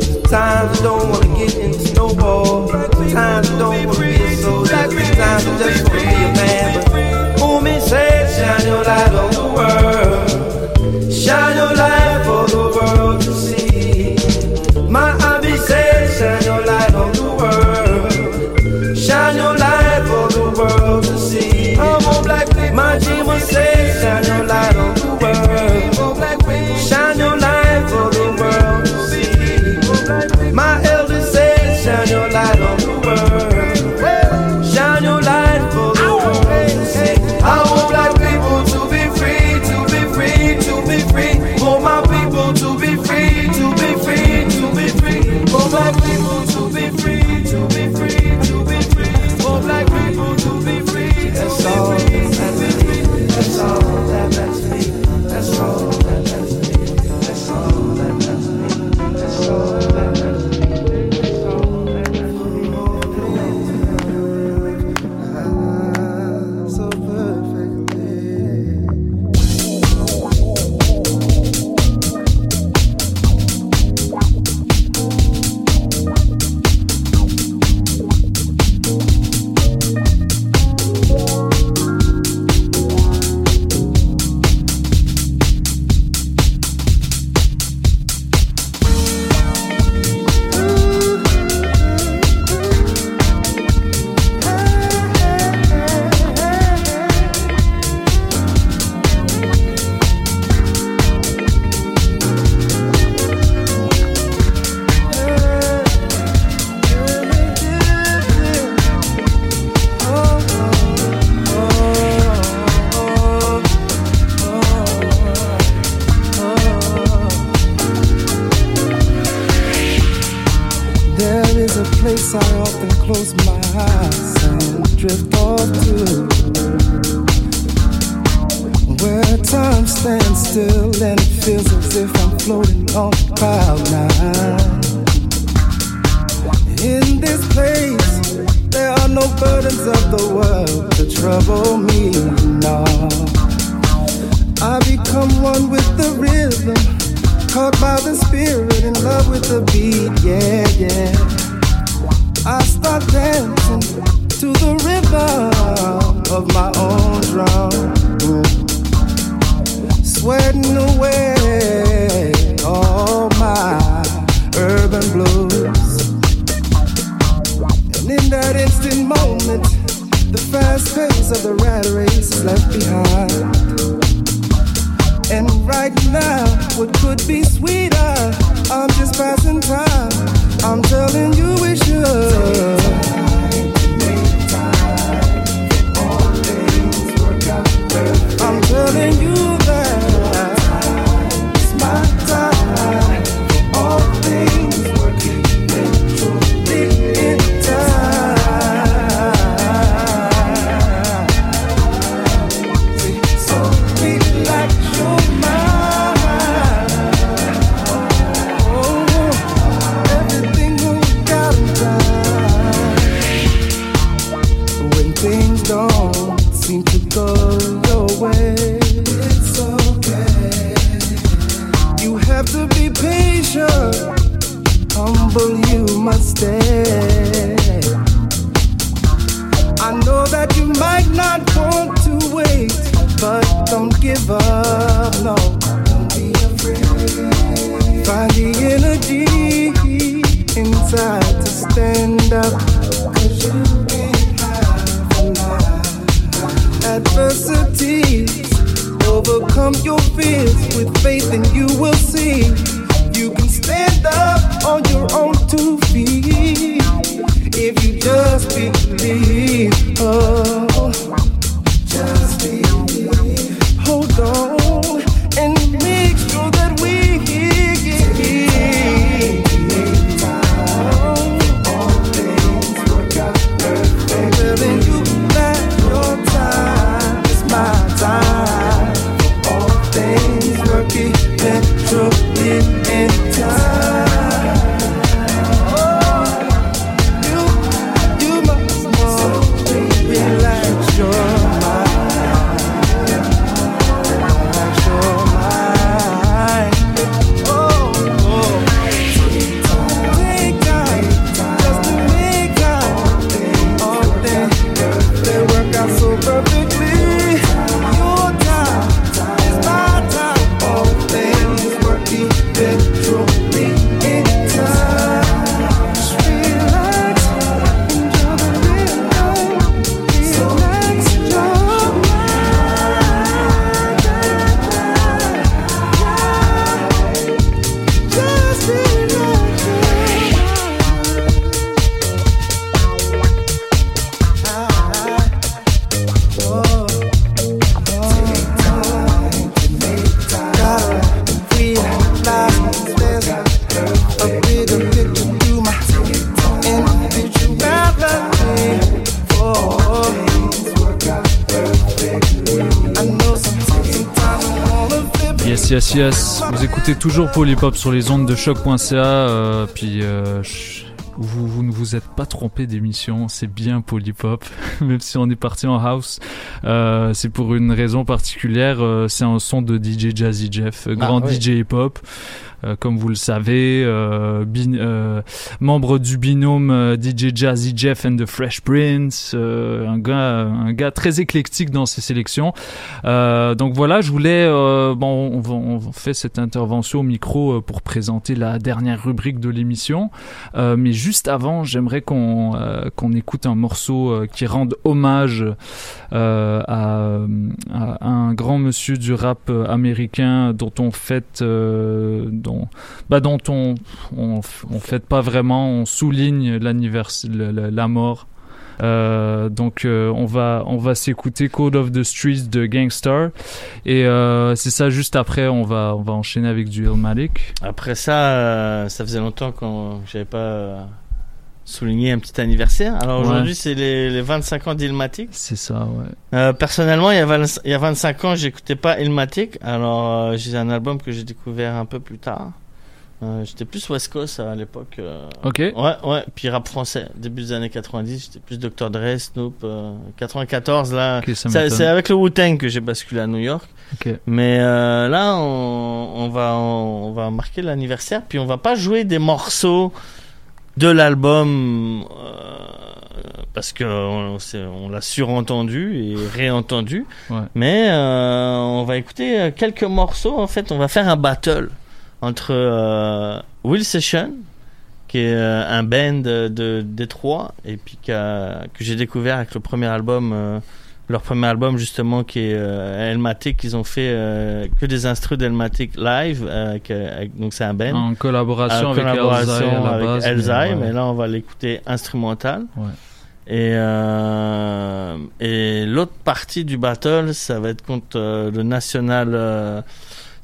Sometimes I don't wanna get in the snowball. Sometimes I don't wanna be a soldier. Sometimes I just wanna be a man. But who me shine your light on the world. Shine your light for the world to see. My hobby says, shine your light on the world. Shine your light for the world to see. I'm on black people. My dream will
fast pace of the rat race is left behind. And right now, what could be sweeter? I'm just passing time. I'm telling you we should. I'm telling you that overcome your fears with faith, and you will see you can stand up on your own two feet if you just believe. Oh,
écoutez toujours Polypop sur les ondes de choc.ca. Euh, puis euh, vous, vous ne vous êtes pas trompé d'émission, c'est bien Polypop, même si on est parti en house. Euh, c'est pour une raison particulière. c'est un son de DJ Jazzy Jeff,
Ah,
grand
oui.
DJ hip-hop. Comme vous le savez, bin- euh, membre du binôme euh, DJ Jazzy Jeff and the Fresh Prince, euh, un gars, très éclectique dans ses sélections. Euh, donc voilà, je voulais, bon, on, fait cette intervention au micro pour présenter la dernière rubrique de l'émission, mais juste avant, j'aimerais qu'on qu'on écoute un morceau qui rende hommage à, un grand monsieur du rap américain dont on fête, dont, bah, dont on, on, on fête pas vraiment, on souligne l'anniversaire, la, mort. Euh, donc euh, on va on va s'écouter Code of the Streets de Gangstar et euh, c'est ça juste après on va on va enchaîner avec du Illmatic.
Après ça, ça faisait longtemps qu'on j'avais pas souligné un petit anniversaire. Alors
Ouais.
aujourd'hui, c'est les, les 25 ans d'Ilmatic.
C'est ça, ouais.
Personnellement, il y, a 20 il y a 25 ans, j'écoutais pas Ilmatic. Alors j'ai un album que j'ai découvert un peu plus tard. Euh, j'étais plus West Coast à l'époque. euh.
Ok.
Ouais, ouais. Puis rap français, début des années 90, j'étais plus Dr. Dre, Snoop. euh, 94, là.
Ok, ça
c'est avec le Wu-Tang que j'ai basculé à New York.
Ok.
Mais euh, là, on, on va on, va marquer l'anniversaire, puis on va pas jouer des morceaux de l'album euh, parce que on, on l'a surentendu et réentendu.
Ouais.
Mais euh, on va écouter euh, quelques morceaux. En fait, on va faire un battle entre euh, Will Session, qui est euh, un band de, Détroit, et puis que j'ai découvert avec le premier album, euh, leur premier album justement qui est euh, Elmatic. Ils ont fait euh, que des instrus d'Elmatic live, euh, avec, avec- donc c'est un band.
En collaboration
En
avec
collaboration
Elzai à la
avec
base, mais
Elzai,
ouais.
mais là on va l'écouter instrumental.
Ouais.
Et, et l'autre partie du battle, ça va être contre le National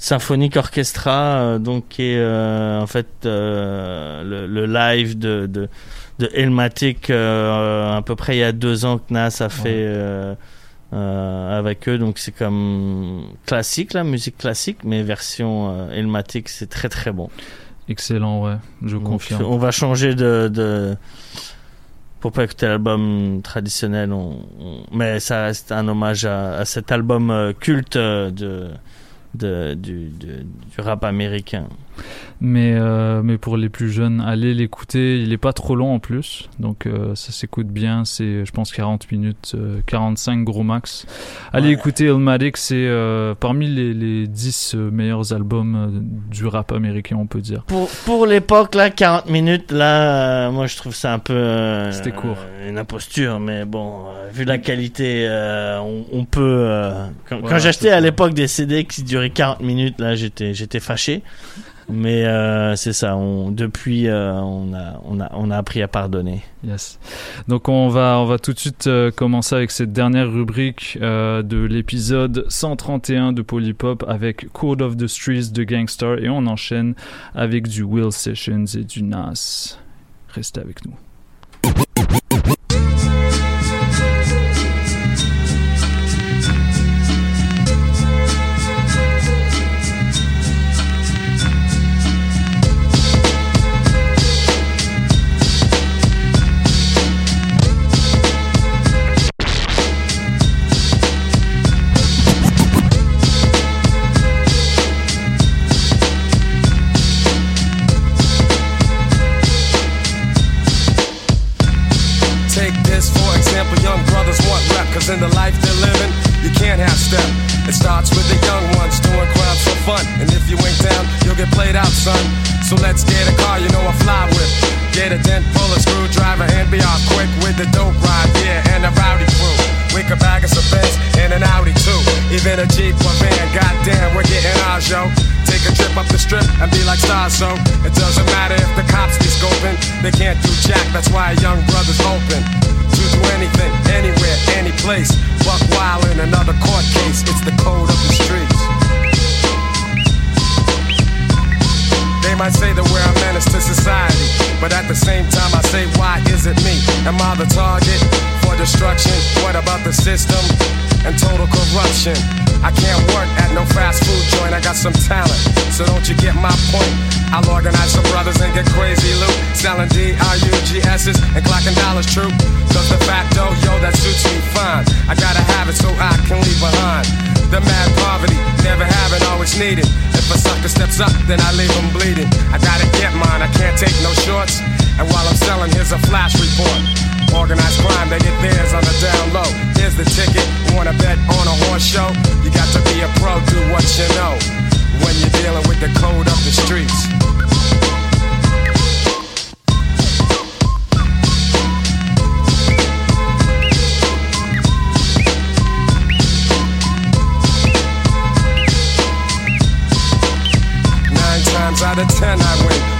Symphonic Orchestra, euh, donc qui est euh, en fait euh, le, le live de, de, de Elmatic à peu près il y a deux ans que Nas a fait euh, avec eux. Donc c'est comme classique, la musique classique, mais version euh, Elmatic, c'est très très bon.
Excellent, ouais, je
Donc,
confirme.
On va changer de, de pour pas écouter l'album traditionnel, on, mais ça reste un hommage à, à cet album euh, culte de, de du, de- du rap américain.
Mais, euh, mais pour les plus jeunes, allez l'écouter. Il est pas trop long en plus, donc euh, ça s'écoute bien. C'est, je pense, 40 minutes, euh, 45 gros max. Allez
Ouais.
écouter Illmatic, c'est euh, parmi les, les 10 euh, meilleurs albums du rap américain, on peut dire.
Pour, pour l'époque, là, 40 minutes, là, moi je trouve ça un peu.
C'était court.
Une imposture, mais bon, vu la qualité, on, on peut. quand quand j'achetais à l'époque des CD qui duraient 40 minutes, là, j'étais, j'étais fâché. Mais euh, c'est ça, depuis, euh, on, a, on, a, on a appris à pardonner.
Yes. Donc on va on va tout de suite euh, commencer avec cette dernière rubrique de l'épisode 131 de Polypop avec Code of the Streets de Gangstar et on enchaîne avec du Will Sessions et du Nas. Restez avec nous.
Even a Jeep or van, goddamn, we're getting ours. Take a trip up the strip and be like stars, so it doesn't matter if the cops be scoping. They can't do jack, that's why young brothers open. To do anything, anywhere, any place. Buck wild in another court case, it's the code of the streets. They might say that we're a menace to society, but at the same time I say, why is it me? Am I the target for destruction? What about the system? And total corruption. I can't work at no fast food joint, I got some talent. So don't you get my point? I'll organize some brothers and get crazy loot. Selling D-R-U-G-S's and clocking dollars true. Cause the facto, yo, that suits me fine. I gotta have it so I can leave behind. The mad poverty, never have it, always needed. If a sucker steps up, then I leave him bleeding. I gotta get mine, I can't take no shorts. And while I'm selling, here's a flash report. Organized crime, they get theirs on the down low. Here's the ticket. Wanna bet on a horse show? You got to be a pro, do what you know. When you're dealing with the code of the streets. Nine times out of ten I win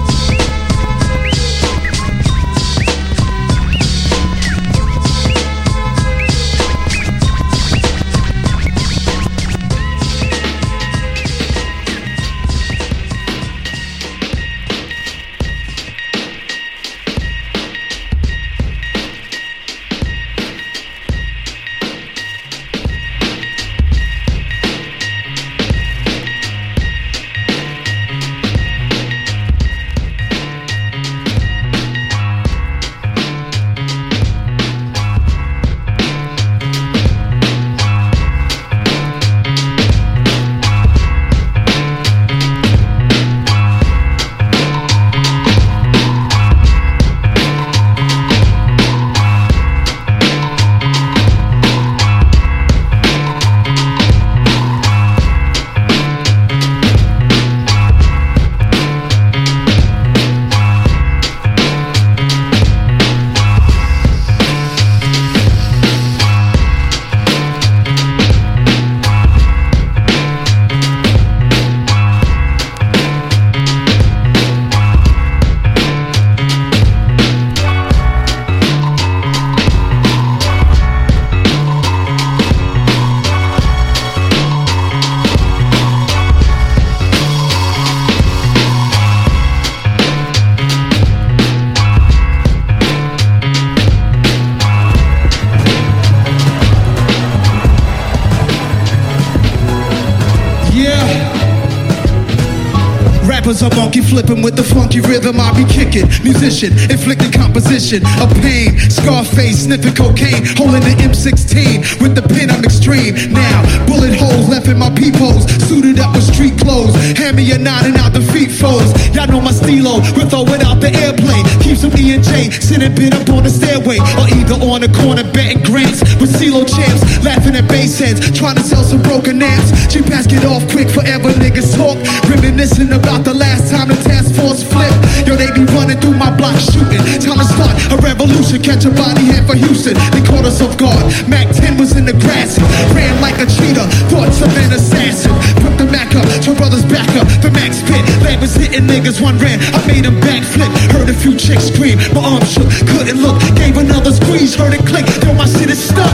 Funky rhythm I be kicking. Musician, inflicting composition of pain. Scarface sniffing cocaine, holding the M16 with the pen I'm extreme. Now, bullet holes left in my peepholes, suited up with street clothes. Hand me a nine and out the feet foes. Y'all know my stilo, with or without the airplane. Keep some E and J, sitting bit up on the stairway, or either on the corner betting grants with CeeLo champs, laughing at bass heads, trying to sell some broken amps. Cheap ass get off quick, forever niggas talk, reminiscing about the last time the task force flipped. Yo, they be running through my block shooting. Time to start a revolution, catch a body head for Houston. They caught us off guard. Mac 10 was in the grass, ran like a cheetah, thoughts of an assassin. Put the Mac up, two brothers back up. The Mac spit, leg was hitting niggas, one ran. I made him backflip, heard a few chicks scream. My arm shook, couldn't look, gave another squeeze, heard it click. Yo, my shit is stuck.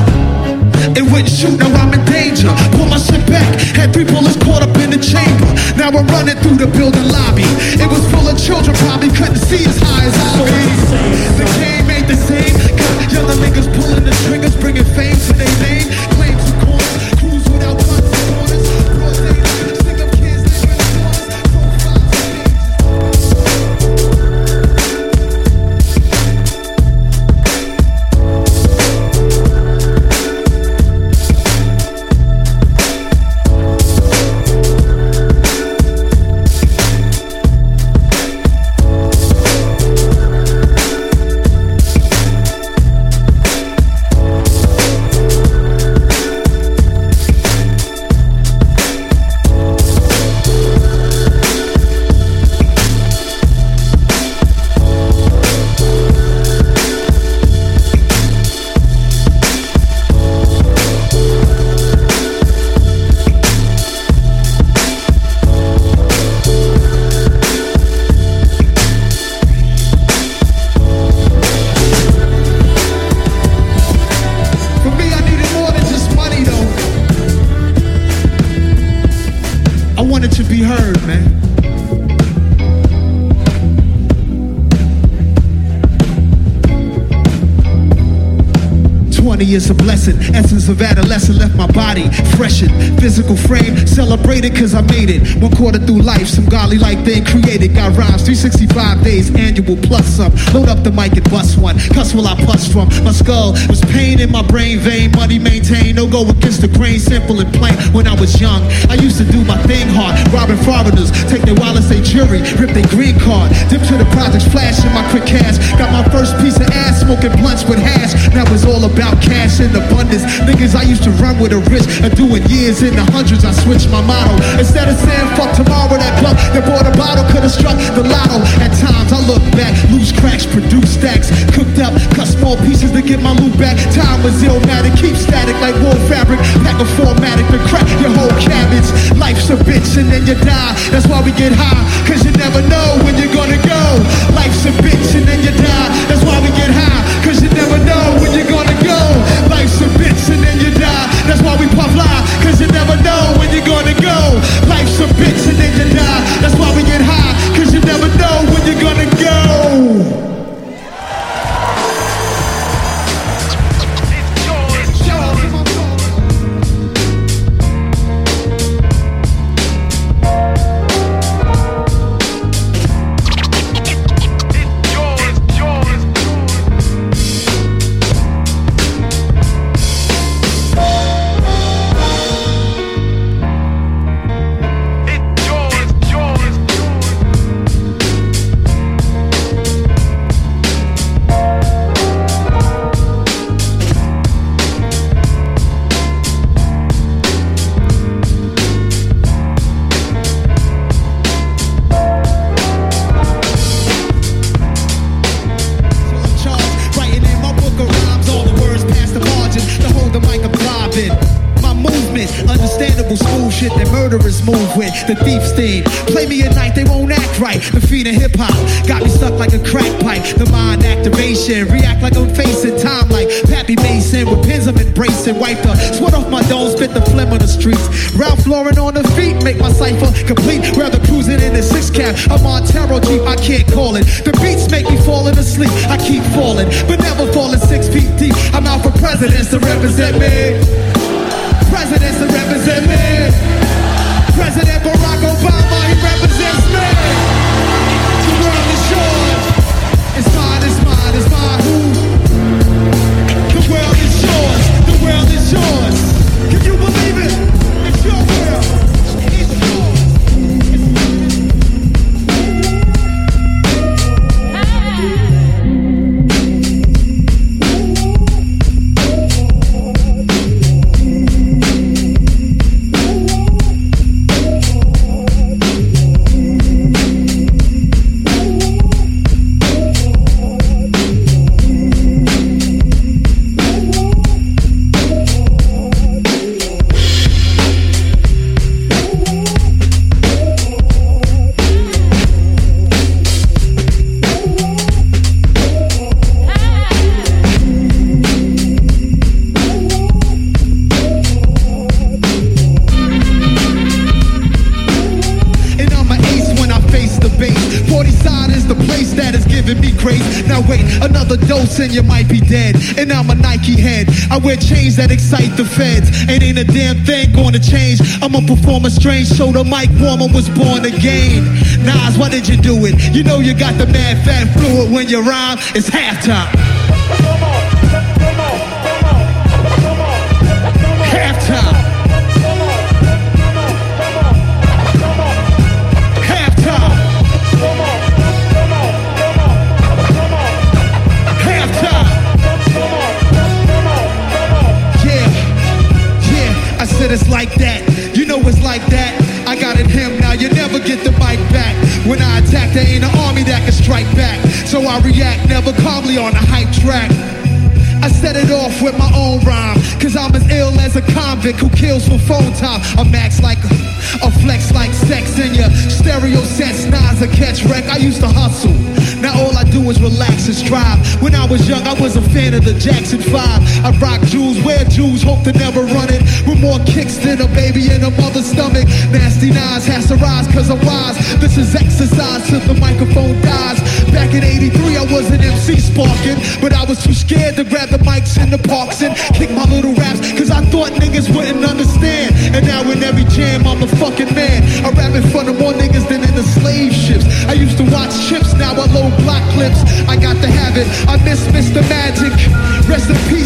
It wouldn't shoot, now I'm in danger. Pull my shit back, had three bullets caught up in the chamber. Now I'm running through the building. Children, probably couldn't see as celebrate cause I made it. One quarter through life, some godly like thing created. Got rhymes 365 days, annual plus some. Load up the mic and bust one. Cuss will I bust from. My skull was pain in my brain vein. Money maintained, no go against the grain. Simple and plain. When I was young, I used to do my thing hard. Robbing foreigners, take their wallets, they jury, rip their green card. Dip to the projects, flash in my quick cash. Got my first piece of ass, smoking blunts with hash. Now it's all about cash in abundance. Niggas I used to run with a risk of doing years in the hundreds. I switched my motto. Instead of saying fuck tomorrow, that club that bought a bottle could have struck the lotto. At times I look back, loose cracks, produce stacks, cooked up, cut small pieces to get my loot back. Time was illmatic, keep static like wool fabric. Pack a formatic to crack your whole cabbage. Life's a bitch and then you die. That's why we get high, cause you never know when you're gonna go. Life's a bitch and then you die. That's why we get high, cause a Montero Jeep, I can't call it. The beats make me falling asleep, I keep falling, but never falling six feet deep. I'm out for presidents to represent me. Presidents to represent me. President Barack Obama, he represents me. The world is yours. It's mine, it's mine, it's mine. Who? The world is yours. The world is yours. And you might be dead. And I'm a Nike head. I wear chains that excite the feds. And ain't a damn thing gonna change. I'm gonna perform a strange, show. the mic warmer was born again. Nas, why did you do it? You know you got the mad fat fluid when you rhyme. It's. Halftime. Who kills for phone time. A max like a, a flex like sex in your stereo sets. Nas a catch wreck. I used to hustle. Now all I do is relax and strive. When I was young, I was a fan of the Jackson 5. I rock jewels, wear jewels, hope to never run it. With more kicks than a baby in a mother's stomach. Nasty nines has to rise cause I'm wise. This is exercise till the microphone dies. Back in 83, I was an MC sparking. But I was too scared to grab the mics in the parks and kick my little I rap in front of more niggas than in the slave ships. I used to watch chips, now I load block clips. I got to have it. I miss Mr. Magic. Rest in peace,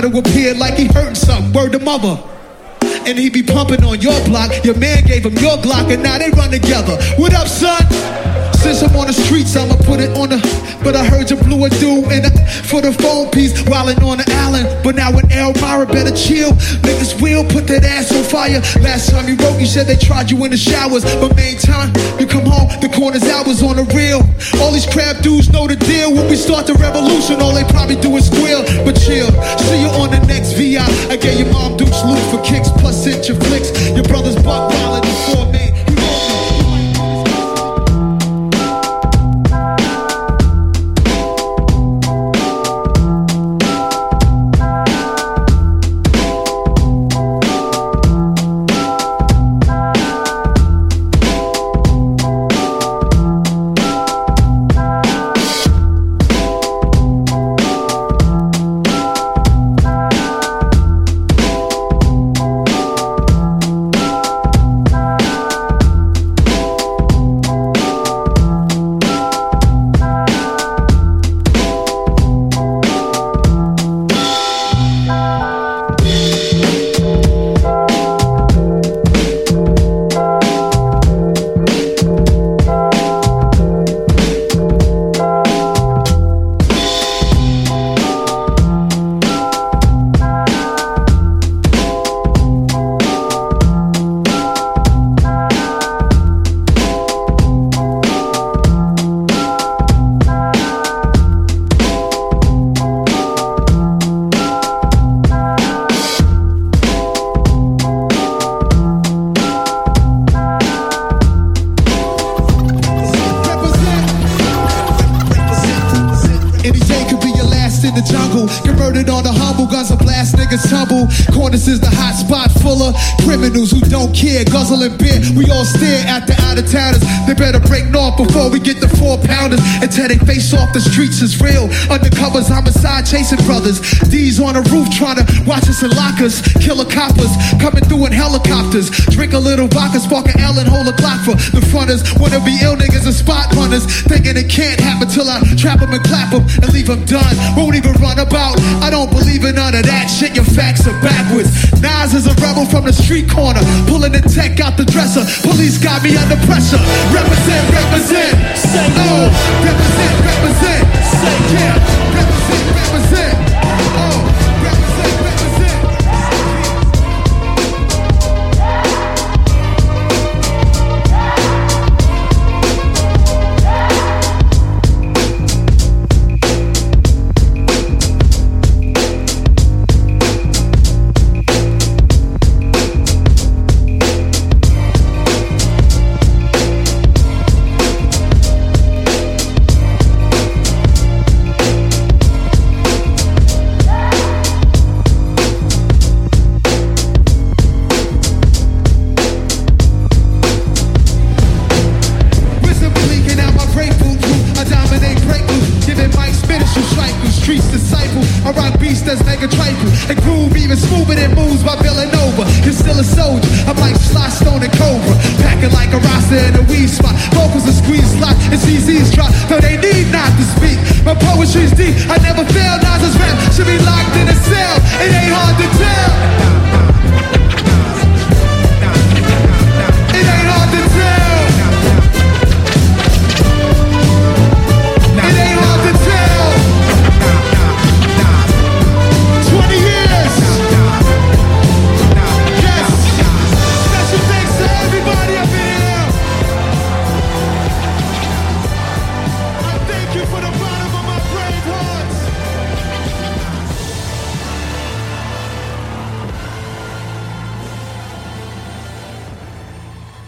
to appear like he hurting something. Word to mother. And he be pumping on your block. Your man gave him your Glock, and now they run together. Last time you wrote, you said they tried you in the showers. But main time, you come home, the corner's hours on the real. All these crap dudes know the deal. When we start the revolution, all they probably do is squeal. But chill, see you on the next VI. I gave your mom Duke's loot for kicks, plus sent your flicks. Muslim before we get the four pounders. And tear they face off the streets is real. Undercovers, homicide chasing brothers. D's on the roof trying to watch us in lockers. Killer coppers coming through in helicopters. Drink a little vodka, spark an L and hold a Glock for the fronters. Wanna be ill niggas and spot runners. Thinking it can't happen till I trap them and clap them and leave them done. Won't even run about. I don't believe in none of that shit. Your facts are backwards. Nas is a rebel from the street corner. Pulling the tech out the dresser. Police got me under pressure. Represent, represent. Say oh, represent, represent. Say yeah. Represent, represent.